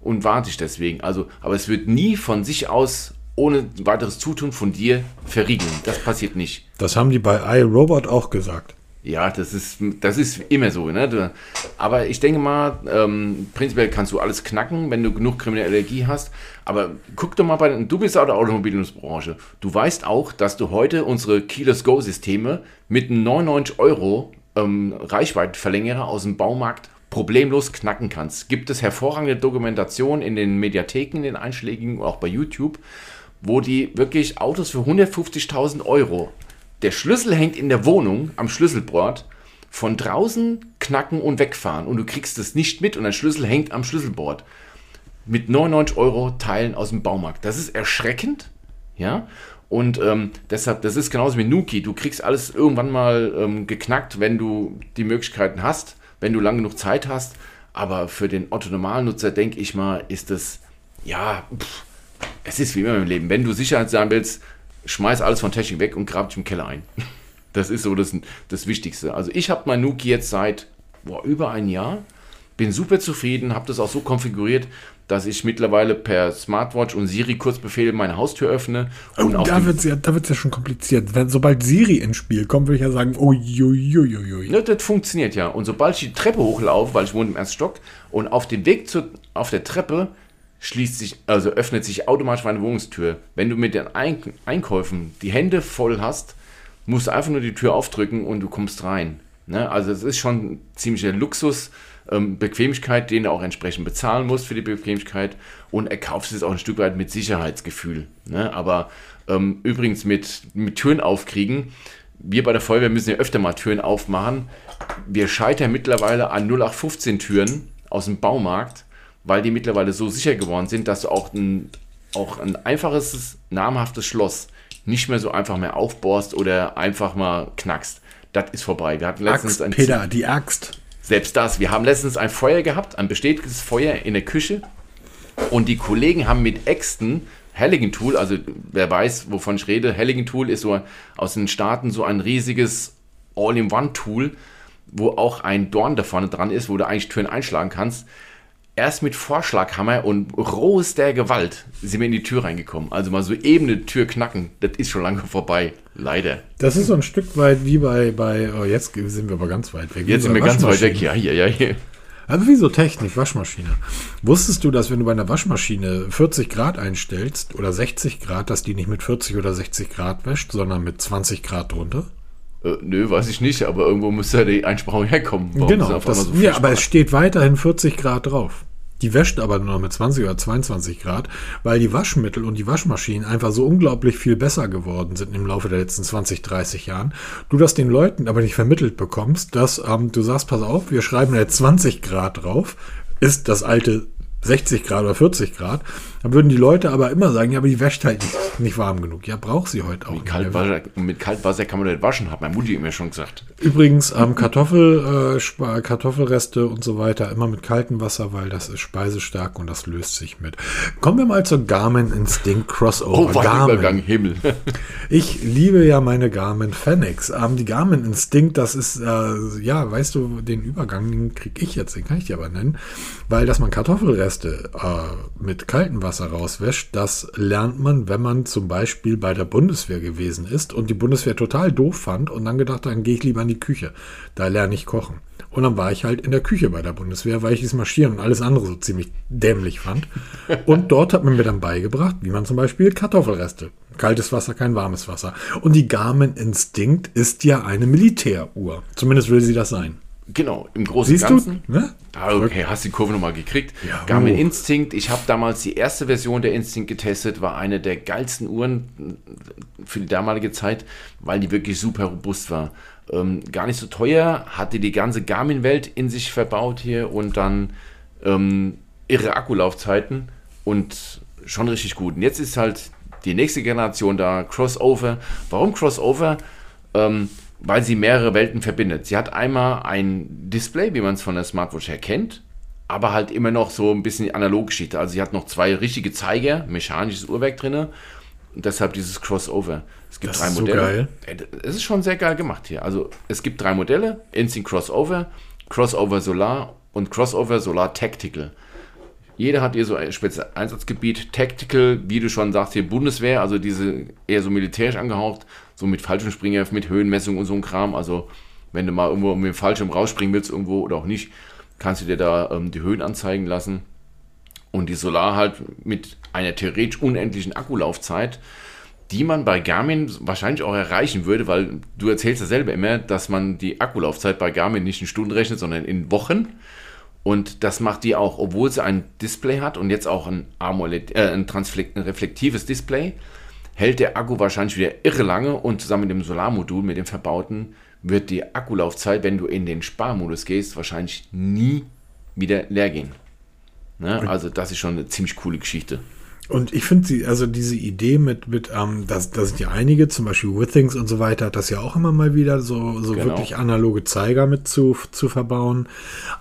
und warnt dich deswegen. Also, aber es wird nie von sich aus ohne weiteres Zutun von dir verriegeln. Das passiert nicht. Das haben die bei iRobot auch gesagt. Ja, das ist, das ist immer so. Ne? Aber ich denke mal, ähm, prinzipiell kannst du alles knacken, wenn du genug kriminelle Energie hast. Aber guck doch mal bei, du bist aus der Automobilbranche. Du weißt auch, dass du heute unsere Keyless Go-Systeme mit 99 Euro ähm, Reichweitenverlängerer aus dem Baumarkt problemlos knacken kannst. Gibt es hervorragende Dokumentationen in den Mediatheken, in den einschlägigen, auch bei YouTube, wo die wirklich Autos für 150.000 Euro der Schlüssel hängt in der Wohnung am Schlüsselbord. Von draußen knacken und wegfahren und du kriegst es nicht mit und der Schlüssel hängt am Schlüsselbord. Mit 99 Euro Teilen aus dem Baumarkt. Das ist erschreckend, ja. Und ähm, deshalb, das ist genauso wie Nuki. Du kriegst alles irgendwann mal ähm, geknackt, wenn du die Möglichkeiten hast, wenn du lang genug Zeit hast. Aber für den Otto-Normalnutzer, denke ich mal, ist das, ja, pff, es ist wie immer im Leben. Wenn du Sicherheit sein willst, schmeiß alles von Technik weg und grab dich im Keller ein. Das ist so das, das Wichtigste. Also ich habe mein Nuki jetzt seit boah, über ein Jahr, bin super zufrieden, habe das auch so konfiguriert, dass ich mittlerweile per Smartwatch und Siri Kurzbefehl meine Haustür öffne. Und oh, da wird es ja, ja schon kompliziert. Wenn, sobald Siri ins Spiel kommt, würde ich ja sagen, uiuiuiui. Ja, das funktioniert ja. Und sobald ich die Treppe hochlaufe, weil ich wohne im ersten Stock, und auf dem Weg zu, auf der Treppe schließt sich, also öffnet sich automatisch meine Wohnungstür. Wenn du mit den Einkäufen die Hände voll hast, musst du einfach nur die Tür aufdrücken und du kommst rein. Ne? Also es ist schon ziemlicher Luxus, ähm, Bequemlichkeit, den du auch entsprechend bezahlen musst für die Bequemlichkeit und erkaufst es auch ein Stück weit mit Sicherheitsgefühl. Ne? Aber ähm, übrigens mit, mit Türen aufkriegen, wir bei der Feuerwehr müssen ja öfter mal Türen aufmachen. Wir scheitern mittlerweile an 0815 Türen aus dem Baumarkt weil die mittlerweile so sicher geworden sind, dass du auch ein, auch ein einfaches, namhaftes Schloss nicht mehr so einfach mehr aufbohrst oder einfach mal knackst. Das ist vorbei. Wir hatten letztens Axt, ein Peter, die Axt. Selbst das. Wir haben letztens ein Feuer gehabt, ein bestätigtes Feuer in der Küche. Und die Kollegen haben mit Äxten Halligan Tool, also wer weiß, wovon ich rede, Halligan Tool ist so aus den Staaten so ein riesiges All-in-One-Tool, wo auch ein Dorn da vorne dran ist, wo du eigentlich Türen einschlagen kannst erst mit Vorschlaghammer und rohster Gewalt sind wir in die Tür reingekommen. Also mal so eben eine Tür knacken, das ist schon lange vorbei. Leider. Das ist so ein Stück weit wie bei, bei oh, jetzt sind wir aber ganz weit weg. Jetzt sind wir ganz weit weg, ja, ja, ja. Also wie so Technik, Waschmaschine. Wusstest du, dass wenn du bei einer Waschmaschine 40 Grad einstellst oder 60 Grad, dass die nicht mit 40 oder 60 Grad wäscht, sondern mit 20 Grad drunter? Äh, nö, weiß ich nicht, aber irgendwo muss ja die Einsparung herkommen. Warum genau, das, so ja, aber es steht weiterhin 40 Grad drauf. Die wäscht aber nur noch mit 20 oder 22 Grad, weil die Waschmittel und die Waschmaschinen einfach so unglaublich viel besser geworden sind im Laufe der letzten 20, 30 Jahren. Du das den Leuten aber nicht vermittelt bekommst, dass ähm, du sagst, pass auf, wir schreiben jetzt 20 Grad drauf, ist das alte 60 Grad oder 40 Grad, dann würden die Leute aber immer sagen, ja, aber die wäscht halt nicht, nicht warm genug. Ja, braucht sie heute auch. Mit Kaltwasser, mit Kaltwasser kann man nicht waschen, hat meine Mutti mir schon gesagt. Übrigens, ähm, Kartoffel, äh, Kartoffelreste und so weiter immer mit kaltem Wasser, weil das ist speisestark und das löst sich mit. Kommen wir mal zur Garmin Instinct Crossover. Oh, Garmin. Übergang, Himmel. ich liebe ja meine Garmin Fenix. Ähm, die Garmin Instinct, das ist, äh, ja, weißt du, den Übergang, den kriege ich jetzt, den kann ich dir aber nennen, weil dass man Kartoffelreste äh, mit kaltem Wasser rauswäscht, das lernt man, wenn man zum Beispiel bei der Bundeswehr gewesen ist und die Bundeswehr total doof fand und dann gedacht, dann gehe ich lieber in die Küche. Da lerne ich kochen. Und dann war ich halt in der Küche bei der Bundeswehr, weil ich das Marschieren und alles andere so ziemlich dämlich fand. Und dort hat man mir dann beigebracht, wie man zum Beispiel Kartoffelreste. Kaltes Wasser, kein warmes Wasser. Und die Garmin Instinct ist ja eine Militäruhr. Zumindest will sie das sein. Genau, im Großen und Ganzen. Du? Ne? Ah, okay, hast die Kurve nochmal gekriegt. Ja, Garmin oh. Instinct, ich habe damals die erste Version der Instinct getestet, war eine der geilsten Uhren für die damalige Zeit, weil die wirklich super robust war. Ähm, gar nicht so teuer, hatte die ganze Garmin-Welt in sich verbaut hier und dann ähm, irre Akkulaufzeiten und schon richtig gut. Und jetzt ist halt die nächste Generation da, Crossover. Warum Crossover? Ähm, weil sie mehrere Welten verbindet. Sie hat einmal ein Display, wie man es von der Smartwatch her kennt, aber halt immer noch so ein bisschen analog Geschichte. Also sie hat noch zwei richtige Zeiger, mechanisches Uhrwerk drin und deshalb dieses Crossover. Es gibt das drei ist Modelle. So geil. Es ist schon sehr geil gemacht hier. Also es gibt drei Modelle: Instinct Crossover, Crossover Solar und Crossover Solar Tactical. Jeder hat hier so ein spezielles Einsatzgebiet. Tactical, wie du schon sagst, hier Bundeswehr, also diese eher so militärisch angehaucht, so mit Fallschirmspringer, mit Höhenmessung und so ein Kram. Also Wenn du mal irgendwo mit dem Fallschirm rausspringen willst, irgendwo oder auch nicht, kannst du dir da ähm, die Höhen anzeigen lassen. Und die Solar halt mit einer theoretisch unendlichen Akkulaufzeit, die man bei Garmin wahrscheinlich auch erreichen würde, weil du erzählst ja selber immer, dass man die Akkulaufzeit bei Garmin nicht in Stunden rechnet, sondern in Wochen. Und das macht die auch, obwohl sie ein Display hat und jetzt auch ein AMOLED, äh, ein, ein reflektives Display, hält der Akku wahrscheinlich wieder irre lange und zusammen mit dem Solarmodul, mit dem verbauten, wird die Akkulaufzeit, wenn du in den Sparmodus gehst, wahrscheinlich nie wieder leer gehen. Ne? Also das ist schon eine ziemlich coole Geschichte. Und ich finde sie, also diese Idee mit, mit ähm, da das sind ja einige, zum Beispiel Withings und so weiter, hat das ja auch immer mal wieder so, so genau. wirklich analoge Zeiger mit zu, zu verbauen.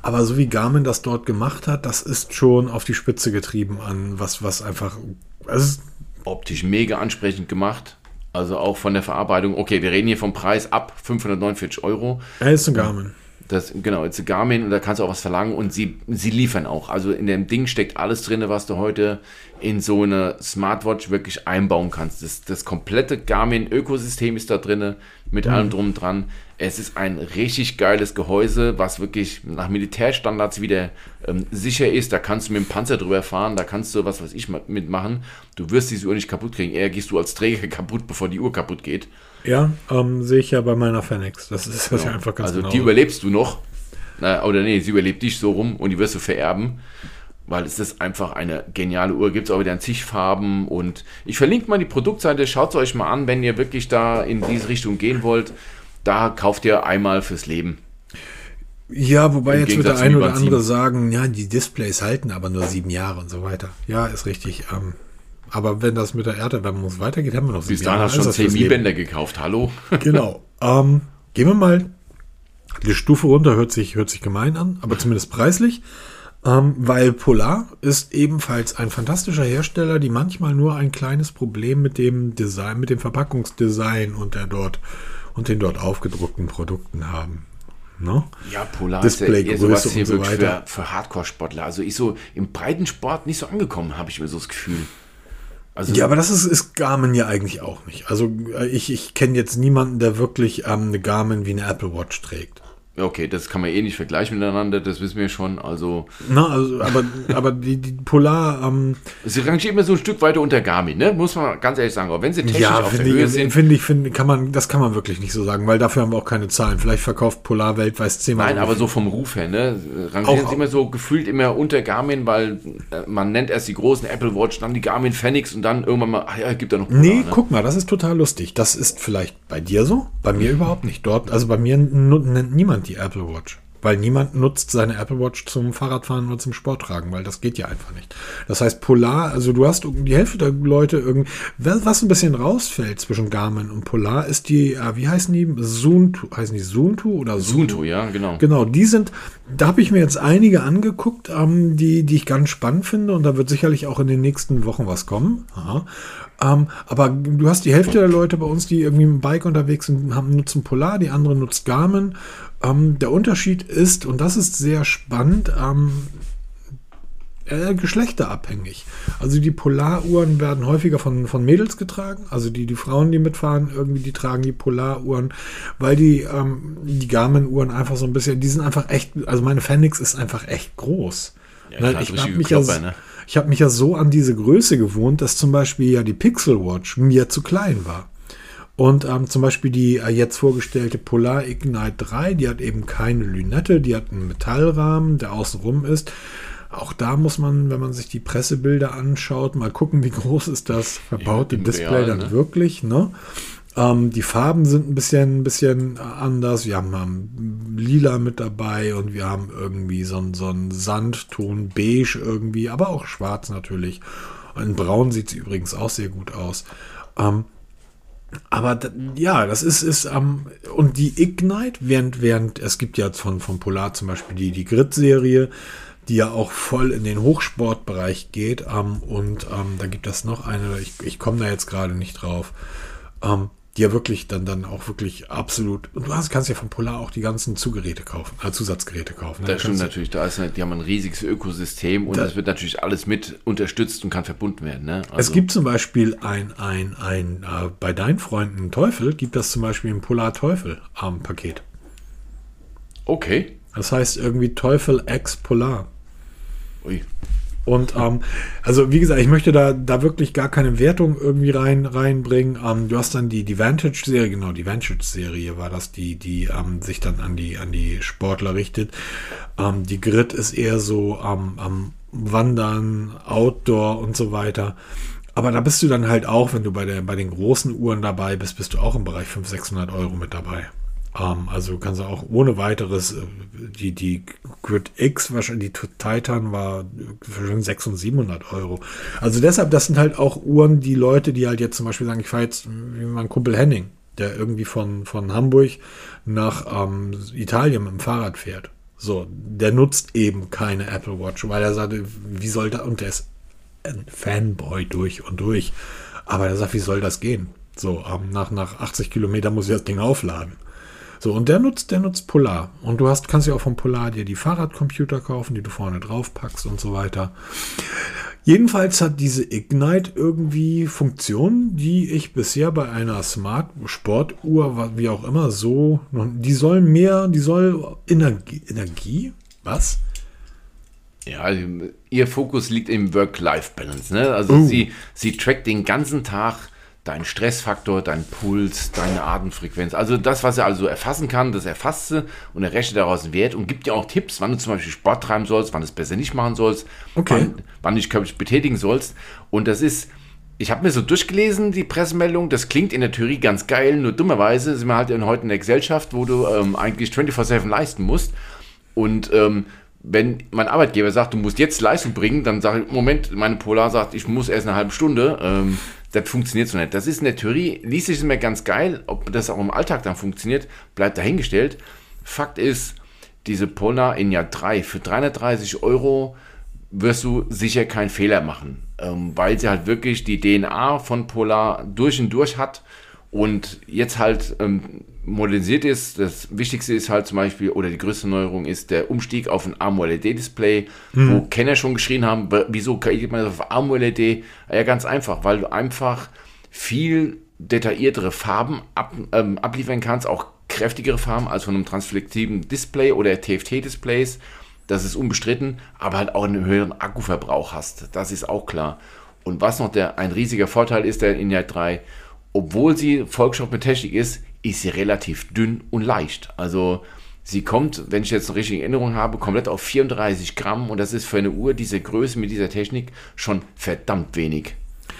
Aber so wie Garmin das dort gemacht hat, das ist schon auf die Spitze getrieben an, was, was einfach, also optisch mega ansprechend gemacht. Also auch von der Verarbeitung. Okay, wir reden hier vom Preis ab 549 Euro. Er ist ein Garmin. Das, genau, it's a Garmin und da kannst du auch was verlangen und sie, sie liefern auch. Also in dem Ding steckt alles drin, was du heute in so eine Smartwatch wirklich einbauen kannst. Das, das komplette Garmin-Ökosystem ist da drin, mit mhm. allem drum und dran. Es ist ein richtig geiles Gehäuse, was wirklich nach Militärstandards wieder ähm, sicher ist. Da kannst du mit dem Panzer drüber fahren, da kannst du was weiß ich mitmachen. Du wirst diese Uhr nicht kaputt kriegen. Eher gehst du als Träger kaputt, bevor die Uhr kaputt geht. Ja, ähm, sehe ich ja bei meiner Fenix. Das ist genau. ja einfach ganz Also genau. die überlebst du noch. Na, oder nee, sie überlebt dich so rum und die wirst du vererben weil es ist einfach eine geniale Uhr. Gibt es auch wieder in zig Farben und ich verlinke mal die Produktseite. Schaut es euch mal an, wenn ihr wirklich da in diese Richtung gehen wollt. Da kauft ihr einmal fürs Leben. Ja, wobei Im jetzt wird der ein oder andere sagen, ja, die Displays halten aber nur sieben Jahre und so weiter. Ja, ist richtig. Ähm, aber wenn das mit der Erderwärmung weitergeht, haben wir noch sieben Bis dahin hast du schon zehn Mi-Bänder gekauft, hallo? genau. Ähm, gehen wir mal die Stufe runter, hört sich, hört sich gemein an, aber zumindest preislich. Ähm, weil Polar ist ebenfalls ein fantastischer Hersteller, die manchmal nur ein kleines Problem mit dem Design, mit dem Verpackungsdesign und der dort und den dort aufgedruckten Produkten haben. No? Ja, Polar Display ist ja sowas hier so wirklich für, für Hardcore-Sportler. Also ich so im Breitensport nicht so angekommen, habe ich mir so das Gefühl. Also ja, aber das ist, ist Garmin ja eigentlich auch nicht. Also äh, ich, ich kenne jetzt niemanden, der wirklich ähm, eine Garmin wie eine Apple Watch trägt. Okay, das kann man eh nicht vergleichen miteinander, das wissen wir schon. Also, Na, also aber, aber die, die Polar. Ähm, sie rangiert immer so ein Stück weiter unter Garmin, ne? Muss man ganz ehrlich sagen. Aber wenn sie technisch ja, auf der Höhe sind. Finde ich, finde, kann man, das kann man wirklich nicht so sagen, weil dafür haben wir auch keine Zahlen. Vielleicht verkauft Polar weltweit zehnmal. Nein, aber so vom Ruf her, ne? Rangieren auch, sie immer so gefühlt immer unter Garmin, weil äh, man nennt erst die großen Apple Watch, dann die Garmin Phoenix und dann irgendwann mal, ach ja, gibt da noch Polar, Nee, ne? guck mal, das ist total lustig. Das ist vielleicht bei dir so, bei mir überhaupt nicht. Dort, also bei mir nennt niemand die Apple Watch. Weil niemand nutzt seine Apple Watch zum Fahrradfahren oder zum Sporttragen, weil das geht ja einfach nicht. Das heißt, Polar, also du hast die Hälfte der Leute irgendwie, was ein bisschen rausfällt zwischen Garmin und Polar, ist die, äh, wie heißen die? Suntu, heißen die Suntu oder Suntu? Suntu, ja, genau. Genau, die sind, da habe ich mir jetzt einige angeguckt, ähm, die, die ich ganz spannend finde und da wird sicherlich auch in den nächsten Wochen was kommen. Ähm, aber du hast die Hälfte der Leute bei uns, die irgendwie mit dem Bike unterwegs sind, haben, nutzen Polar, die andere nutzt Garmin ähm, der Unterschied ist, und das ist sehr spannend, ähm, äh, geschlechterabhängig. Also die Polaruhren werden häufiger von, von Mädels getragen. Also die, die Frauen, die mitfahren, irgendwie, die tragen die Polaruhren, weil die, ähm, die Garmin-Uhren einfach so ein bisschen, die sind einfach echt, also meine Fenix ist einfach echt groß. Ja, klar, ich habe mich, ja, ne? hab mich ja so an diese Größe gewohnt, dass zum Beispiel ja die Pixel Watch mir zu klein war. Und ähm, zum Beispiel die äh, jetzt vorgestellte Polar Ignite 3, die hat eben keine Lünette, die hat einen Metallrahmen, der außenrum ist. Auch da muss man, wenn man sich die Pressebilder anschaut, mal gucken, wie groß ist das verbaute ja, Display Real, dann ne? wirklich. Ne? Ähm, die Farben sind ein bisschen, ein bisschen anders. Wir haben, haben, lila mit dabei und wir haben irgendwie so, so einen Sandton beige irgendwie, aber auch schwarz natürlich. In braun sieht sie übrigens auch sehr gut aus. Ähm, aber ja, das ist, ist ähm, und die Ignite, während, während es gibt ja von, von Polar zum Beispiel die, die Grid-Serie, die ja auch voll in den Hochsportbereich geht. Ähm, und ähm, da gibt es noch eine, ich, ich komme da jetzt gerade nicht drauf. Ähm, die ja wirklich dann, dann auch wirklich absolut. Und du hast, kannst ja von Polar auch die ganzen Zugeräte kaufen, äh, Zusatzgeräte kaufen. Ne? Das stimmt natürlich. Da ist, die haben ein riesiges Ökosystem und es wird natürlich alles mit unterstützt und kann verbunden werden. Ne? Also es gibt zum Beispiel ein, ein, ein, äh, bei deinen Freunden Teufel gibt das zum Beispiel ein Polar Teufel Arm Paket. Okay. Das heißt irgendwie Teufel X Polar. Ui. Und ähm, also wie gesagt, ich möchte da, da wirklich gar keine Wertung irgendwie rein, reinbringen. Ähm, du hast dann die, die Vantage-Serie, genau, die Vantage-Serie war das, die, die ähm, sich dann an die, an die Sportler richtet. Ähm, die Grid ist eher so am, am Wandern, Outdoor und so weiter. Aber da bist du dann halt auch, wenn du bei, der, bei den großen Uhren dabei bist, bist du auch im Bereich 500, 600 Euro mit dabei. Ähm, also kannst du auch ohne weiteres, äh, die, die Grid X, wahrscheinlich die Titan war für 600 und 700 Euro. Also deshalb, das sind halt auch Uhren, die Leute, die halt jetzt zum Beispiel sagen, ich fahre jetzt wie mein Kumpel Henning, der irgendwie von, von Hamburg nach ähm, Italien mit dem Fahrrad fährt. So, der nutzt eben keine Apple Watch, weil er sagte, wie soll da, und der ist ein Fanboy durch und durch. Aber er sagt, wie soll das gehen? So, ähm, nach, nach 80 Kilometern muss ich das Ding aufladen. So, und der nutzt, der nutzt Polar. Und du hast, kannst ja auch vom Polar dir die Fahrradcomputer kaufen, die du vorne drauf packst und so weiter. Jedenfalls hat diese Ignite irgendwie Funktionen, die ich bisher bei einer Smart Sportuhr, wie auch immer, so, die soll mehr, die soll Energie, Energie, was? Ja, ihr Fokus liegt im Work-Life-Balance. Ne? Also uh. sie, sie trackt den ganzen Tag deinen Stressfaktor, deinen Puls, deine Atemfrequenz. Also das, was er also erfassen kann, das erfasst sie und er rechnet daraus einen Wert und gibt dir auch Tipps, wann du zum Beispiel Sport treiben sollst, wann du es besser nicht machen sollst, okay. wann, wann du dich körperlich betätigen sollst. Und das ist, ich habe mir so durchgelesen, die Pressemeldung, das klingt in der Theorie ganz geil, nur dummerweise sind wir halt in, heute in der Gesellschaft, wo du ähm, eigentlich 24-7 leisten musst. Und ähm, wenn mein Arbeitgeber sagt, du musst jetzt Leistung bringen, dann sage ich, Moment, meine Polar sagt, ich muss erst eine halbe Stunde. Ähm, das funktioniert so nicht. Das ist in der Theorie, liest sich immer ganz geil, ob das auch im Alltag dann funktioniert, bleibt dahingestellt. Fakt ist, diese Polar in Jahr 3 für 330 Euro wirst du sicher keinen Fehler machen, ähm, weil sie halt wirklich die DNA von Polar durch und durch hat und jetzt halt ähm, modernisiert ist. Das Wichtigste ist halt zum Beispiel, oder die größte Neuerung ist der Umstieg auf ein AMOLED-Display, mhm. wo Kenner schon geschrien haben, wieso geht man auf AMOLED? Ja, ganz einfach, weil du einfach viel detailliertere Farben ab, ähm, abliefern kannst, auch kräftigere Farben als von einem transflektiven Display oder TFT-Displays. Das ist unbestritten, aber halt auch einen höheren Akkuverbrauch hast. Das ist auch klar. Und was noch der, ein riesiger Vorteil ist der Ignite 3, obwohl sie Volksshop mit Technik ist, ist sie relativ dünn und leicht. Also sie kommt, wenn ich jetzt eine richtige Erinnerung habe, komplett auf 34 Gramm und das ist für eine Uhr dieser Größe mit dieser Technik schon verdammt wenig.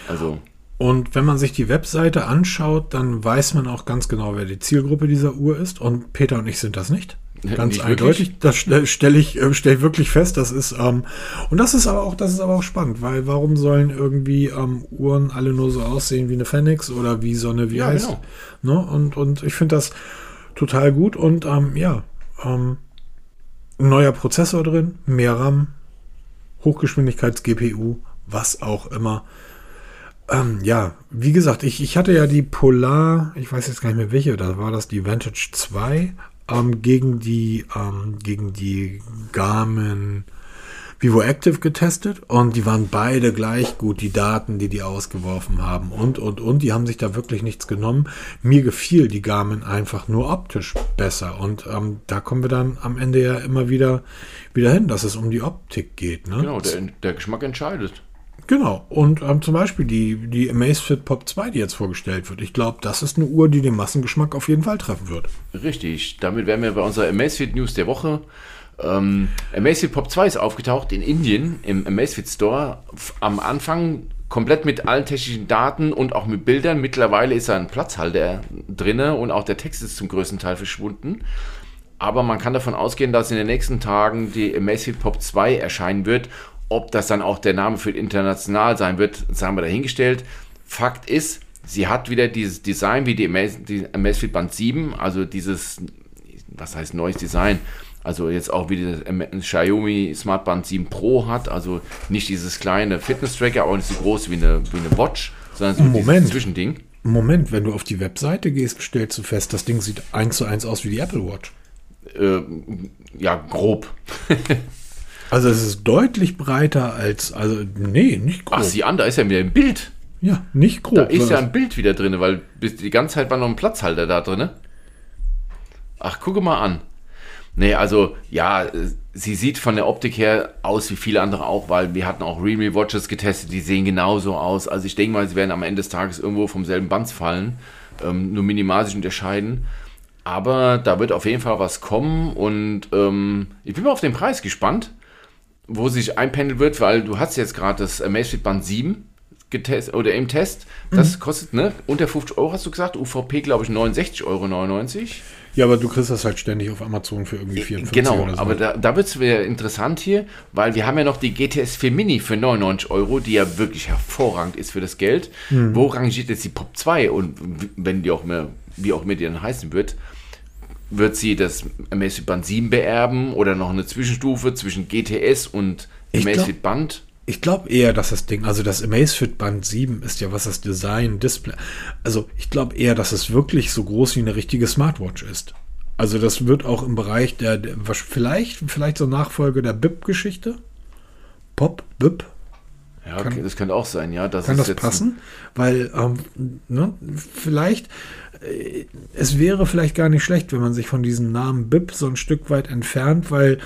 Also. Und wenn man sich die Webseite anschaut, dann weiß man auch ganz genau, wer die Zielgruppe dieser Uhr ist. Und Peter und ich sind das nicht. Ganz nicht eindeutig. Das stelle ich, äh, stell wirklich fest. Das ist, ähm, und das ist aber auch, das ist aber auch spannend, weil warum sollen irgendwie ähm, Uhren alle nur so aussehen wie eine Phoenix oder wie so eine, wie ja, heißt, genau. ne? Und, und ich finde das total gut und ähm, ja, ähm, neuer Prozessor drin, mehr RAM, Hochgeschwindigkeits-GPU, was auch immer. Ähm, ja, wie gesagt, ich, ich hatte ja die Polar, ich weiß jetzt gar nicht mehr welche, da war das die Vantage 2 ähm, gegen die ähm, gegen die Garmin Vivo Active getestet und die waren beide gleich gut, die Daten, die die ausgeworfen haben und, und, und, die haben sich da wirklich nichts genommen. Mir gefiel die Garmin einfach nur optisch besser und ähm, da kommen wir dann am Ende ja immer wieder, wieder hin, dass es um die Optik geht. Ne? Genau, der, der Geschmack entscheidet. Genau. Und ähm, zum Beispiel die, die Amazfit Pop 2, die jetzt vorgestellt wird. Ich glaube, das ist eine Uhr, die den Massengeschmack auf jeden Fall treffen wird. Richtig. Damit wären wir bei unserer Amazfit News der Woche. Ähm, Amazfit Pop 2 ist aufgetaucht in Indien im Amazfit Store. Am Anfang komplett mit allen technischen Daten und auch mit Bildern. Mittlerweile ist da ein Platzhalter drinne und auch der Text ist zum größten Teil verschwunden. Aber man kann davon ausgehen, dass in den nächsten Tagen die Amazfit Pop 2 erscheinen wird ob das dann auch der Name für international sein wird, sagen wir dahingestellt. Fakt ist, sie hat wieder dieses Design wie die, Amazfit Band 7, also dieses, was heißt neues Design, also jetzt auch wie das Xiaomi Smart Band 7 Pro hat, also nicht dieses kleine Fitness-Tracker, auch nicht so groß wie eine, wie eine Watch, sondern so Moment. Zwischending. Moment, wenn du auf die Webseite gehst, stellst du fest, das Ding sieht eins zu eins aus wie die Apple Watch. Äh, ja, grob. Also es ist deutlich breiter als, also nee, nicht grob. Ach, sieh an, da ist ja wieder ein Bild. Ja, nicht grob. Da ist ja ein Bild wieder drin, weil die ganze Zeit war noch ein Platzhalter da drin. Ach, gucke mal an. Nee, also ja, sie sieht von der Optik her aus wie viele andere auch, weil wir hatten auch Realme Watches getestet, die sehen genauso aus. Also ich denke mal, sie werden am Ende des Tages irgendwo vom selben Band fallen, ähm, nur minimal sich unterscheiden. Aber da wird auf jeden Fall was kommen und ähm, ich bin mal auf den Preis gespannt, wo sich einpendeln wird, weil du hast jetzt gerade das Amazfit Band 7 getestet oder im Test. Das mhm. kostet ne, unter 50 Euro, hast du gesagt. UVP, glaube ich, 69,99 Euro. Ja, aber du kriegst das halt ständig auf Amazon für irgendwie 54 Genau, so. aber da, da wird es wieder interessant hier, weil wir haben ja noch die GTS 4 Mini für 99 Euro, die ja wirklich hervorragend ist für das Geld. Mhm. Wo rangiert jetzt die Pop 2 und wenn die auch mehr, wie auch immer die dann heißen wird, wird sie das Amazfit Band 7 beerben oder noch eine Zwischenstufe zwischen GTS und Amazfit Band? Ich glaube eher, dass das Ding, also das Amazfit Band 7 ist ja was das Design, Display. Also ich glaube eher, dass es wirklich so groß wie eine richtige Smartwatch ist. Also das wird auch im Bereich der, der vielleicht, vielleicht so Nachfolge der BIP-Geschichte. Pop, BIP. Ja, kann, okay, das könnte auch sein, ja. Das kann das passen? Weil ähm, ne, vielleicht, äh, es wäre vielleicht gar nicht schlecht, wenn man sich von diesem Namen BIP so ein Stück weit entfernt, weil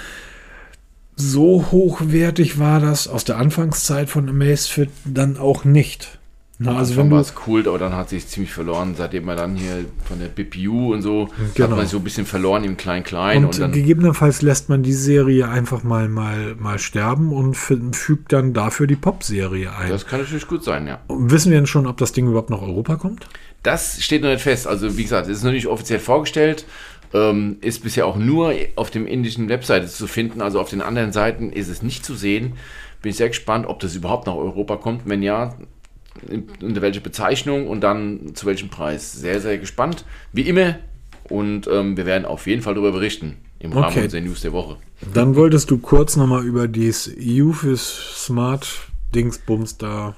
so hochwertig war das aus der Anfangszeit von Amazfit dann auch nicht. Na, also wenn war es cool, aber dann hat sich ziemlich verloren, seitdem man dann hier von der BPU und so genau. hat man so ein bisschen verloren im Klein-Klein. Und, und dann gegebenenfalls lässt man die Serie einfach mal, mal, mal sterben und fügt dann dafür die Pop-Serie ein. Das kann natürlich gut sein, ja. Und wissen wir denn schon, ob das Ding überhaupt nach Europa kommt? Das steht noch nicht fest. Also wie gesagt, es ist noch nicht offiziell vorgestellt. Ähm, ist bisher auch nur auf dem indischen Webseite zu finden. Also auf den anderen Seiten ist es nicht zu sehen. Bin ich sehr gespannt, ob das überhaupt nach Europa kommt. Wenn ja, unter welche Bezeichnung und dann zu welchem Preis. Sehr, sehr gespannt. Wie immer. Und ähm, wir werden auf jeden Fall darüber berichten im Rahmen okay. unserer News der Woche. Dann wolltest du kurz nochmal über dieses UFIS Smart Dingsbums da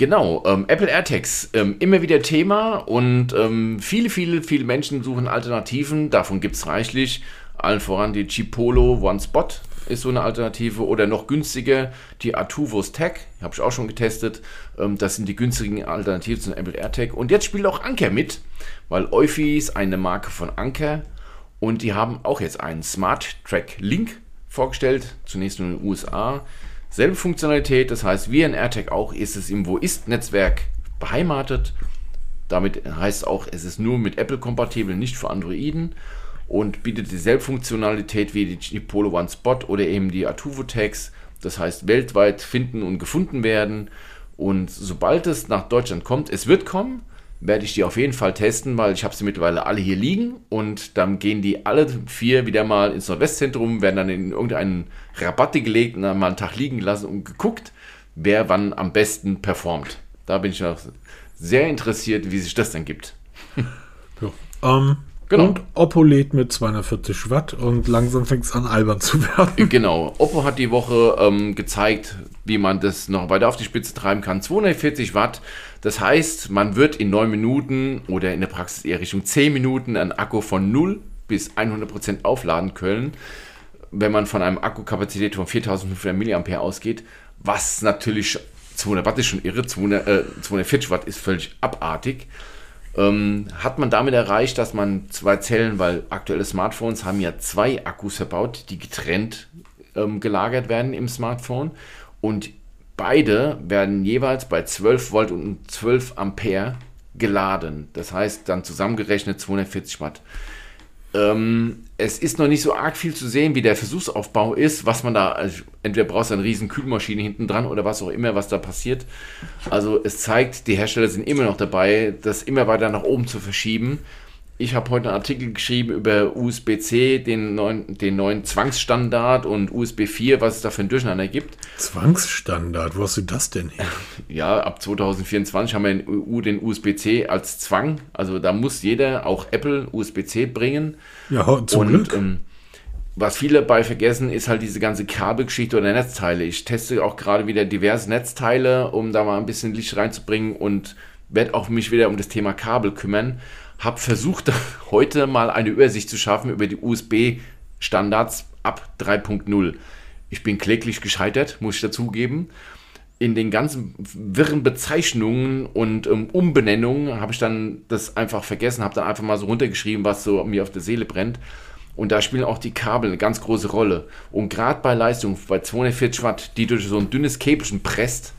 Genau, ähm, Apple AirTags, ähm, immer wieder Thema und ähm, viele, viele, viele Menschen suchen Alternativen. Davon gibt es reichlich. Allen voran die Chipolo One Spot ist so eine Alternative oder noch günstiger die Artuvos Tag, habe ich auch schon getestet. Ähm, das sind die günstigen Alternativen zum Apple AirTag. Und jetzt spielt auch Anker mit, weil Eufy ist eine Marke von Anker und die haben auch jetzt einen Smart Track Link vorgestellt, zunächst nur in den USA. Selbe Funktionalität, das heißt, wie ein AirTag auch, ist es im Wo-Ist-Netzwerk beheimatet. Damit heißt auch, es ist nur mit Apple kompatibel, nicht für Androiden und bietet dieselbe Funktionalität wie die Polo One Spot oder eben die Artuvo Tags. Das heißt, weltweit finden und gefunden werden. Und sobald es nach Deutschland kommt, es wird kommen, werde ich die auf jeden Fall testen, weil ich habe sie mittlerweile alle hier liegen und dann gehen die alle vier wieder mal ins Nordwestzentrum, werden dann in irgendeinen Rabatte gelegt und dann mal einen Tag liegen gelassen und geguckt, wer wann am besten performt. Da bin ich noch sehr interessiert, wie sich das dann gibt. ja. Ähm, Genau. Und Oppo lädt mit 240 Watt und langsam fängt es an, albern zu werden. Genau. Oppo hat die Woche ähm, gezeigt, wie man das noch weiter auf die Spitze treiben kann. 240 Watt. Das heißt, man wird in 9 Minuten oder in der Praxis eher Richtung 10 Minuten einen Akku von 0 bis 100 Prozent aufladen können. Wenn man von einem Akkukapazität von 4500 mAh ausgeht, was natürlich 200 Watt ist schon irre, 200, äh, 240 Watt ist völlig abartig ähm, hat man damit erreicht, dass man zwei Zellen, weil aktuelle Smartphones haben ja zwei Akkus verbaut, die getrennt ähm, gelagert werden im Smartphone und beide werden jeweils bei 12 Volt und 12 Ampere geladen. Das heißt dann zusammengerechnet 240 Watt. Ähm, es ist noch nicht so arg viel zu sehen, wie der Versuchsaufbau ist, was man da, also entweder brauchst du eine riesen Kühlmaschine hinten dran oder was auch immer, was da passiert. Also es zeigt, die Hersteller sind immer noch dabei, das immer weiter nach oben zu verschieben. Ich habe heute einen Artikel geschrieben über USB-C, den neuen, den neuen Zwangsstandard und USB 4, was es da für ein Durcheinander gibt. Zwangsstandard, wo hast du das denn her? Ja, ab 2024 haben wir in EU den USB-C als Zwang. Also da muss jeder, auch Apple, USB-C bringen. Ja, zum und, Glück. Ähm, was viele dabei vergessen, ist halt diese ganze Kabelgeschichte oder Netzteile. Ich teste auch gerade wieder diverse Netzteile, um da mal ein bisschen Licht reinzubringen und werde auch mich wieder um das Thema Kabel kümmern habe versucht, heute mal eine Übersicht zu schaffen über die USB-Standards ab 3.0. Ich bin kläglich gescheitert, muss ich dazugeben. In den ganzen wirren Bezeichnungen und ähm, Umbenennungen habe ich dann das einfach vergessen, habe dann einfach mal so runtergeschrieben, was so mir auf der Seele brennt. Und da spielen auch die Kabel eine ganz große Rolle. Und gerade bei Leistung bei 240 Watt, die durch so ein dünnes Käbelchen presst,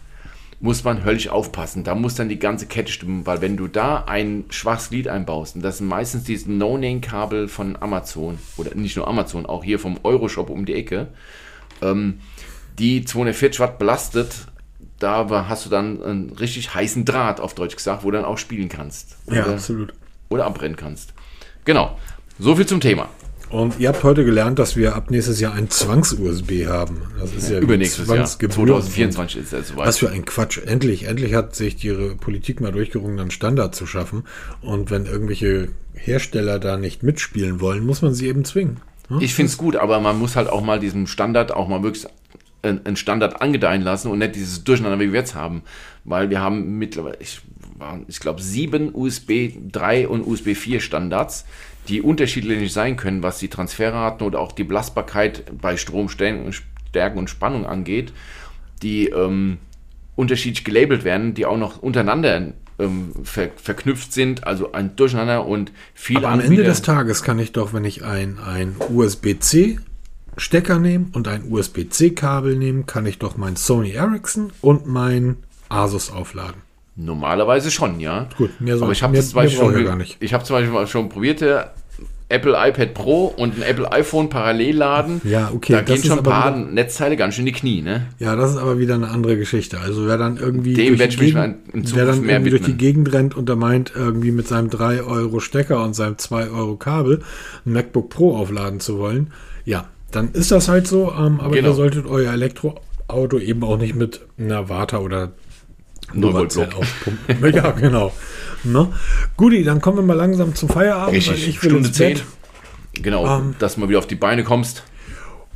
muss man höllisch aufpassen. Da muss dann die ganze Kette stimmen, weil wenn du da ein schwaches Glied einbaust, und das sind meistens diese No-Name-Kabel von Amazon, oder nicht nur Amazon, auch hier vom Euroshop um die Ecke, ähm, die 240 Watt belastet, da hast du dann einen richtig heißen Draht, auf Deutsch gesagt, wo du dann auch spielen kannst. Oder, Ja, absolut. Oder abbrennen kannst. Genau. So viel zum Thema. Und ihr habt heute gelernt, dass wir ab nächstes Jahr ein Zwangs-USB haben. Das ist ja, Übernächstes Jahr. Zwangsgebühren. 2024 ist es soweit. Was für ein Quatsch. Endlich, endlich hat sich die Politik mal durchgerungen, einen Standard zu schaffen. Und wenn irgendwelche Hersteller da nicht mitspielen wollen, muss man sie eben zwingen. ne? Ich finde es gut, aber man muss halt auch mal diesem Standard auch mal wirklich einen Standard angedeihen lassen und nicht dieses Durcheinander, wie wir jetzt haben. Weil wir haben mittlerweile, ich, ich glaube, sieben USB 3 und USB 4 Standards, die unterschiedlich sein können, was die Transferraten oder auch die Belastbarkeit bei Stromstärken Stärken und Spannung angeht, die ähm, unterschiedlich gelabelt werden, die auch noch untereinander ähm, ver verknüpft sind, also ein Durcheinander und viele Aber am Ende des Tages kann ich doch, wenn ich ein, ein USB-C Stecker nehme und ein USB-C Kabel nehme, kann ich doch mein Sony Ericsson und mein Asus aufladen. Normalerweise schon, ja. Gut, mehr so- Aber ich habe zum Beispiel schon, gar nicht. ich habe zum Beispiel schon probiert, der Apple iPad Pro und ein Apple iPhone parallel laden. Ja, okay, Da gehen schon ein paar wieder- Netzteile ganz schön in die Knie, ne? Ja, das ist aber wieder eine andere Geschichte. Also wer dann irgendwie Dem durch die Gegend- wer dann irgendwie durch die. Gegend rennt und der meint, irgendwie mit seinem 3 Euro Stecker und seinem 2 Euro Kabel ein MacBook Pro aufladen zu wollen, ja, dann ist das halt so. Ähm, aber Genau. ihr solltet euer Elektroauto eben auch nicht mit einer Warta oder Nullvoltblock. Duracell aufpumpen. ja, genau. Ne? Guti, dann kommen wir mal langsam zum Feierabend. Richtig, ich will Stunde ins Bett. 10. Genau, Ähm, dass du mal wieder auf die Beine kommst.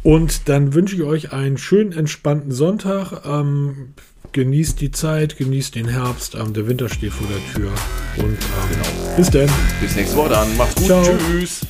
Und dann wünsche ich euch einen schönen, entspannten Sonntag. Ähm, genießt die Zeit, genießt den Herbst. Ähm, der Winter steht vor der Tür. Und ähm, bis dann. Bis nächste Woche dann. Macht's gut. Ciao. Tschüss.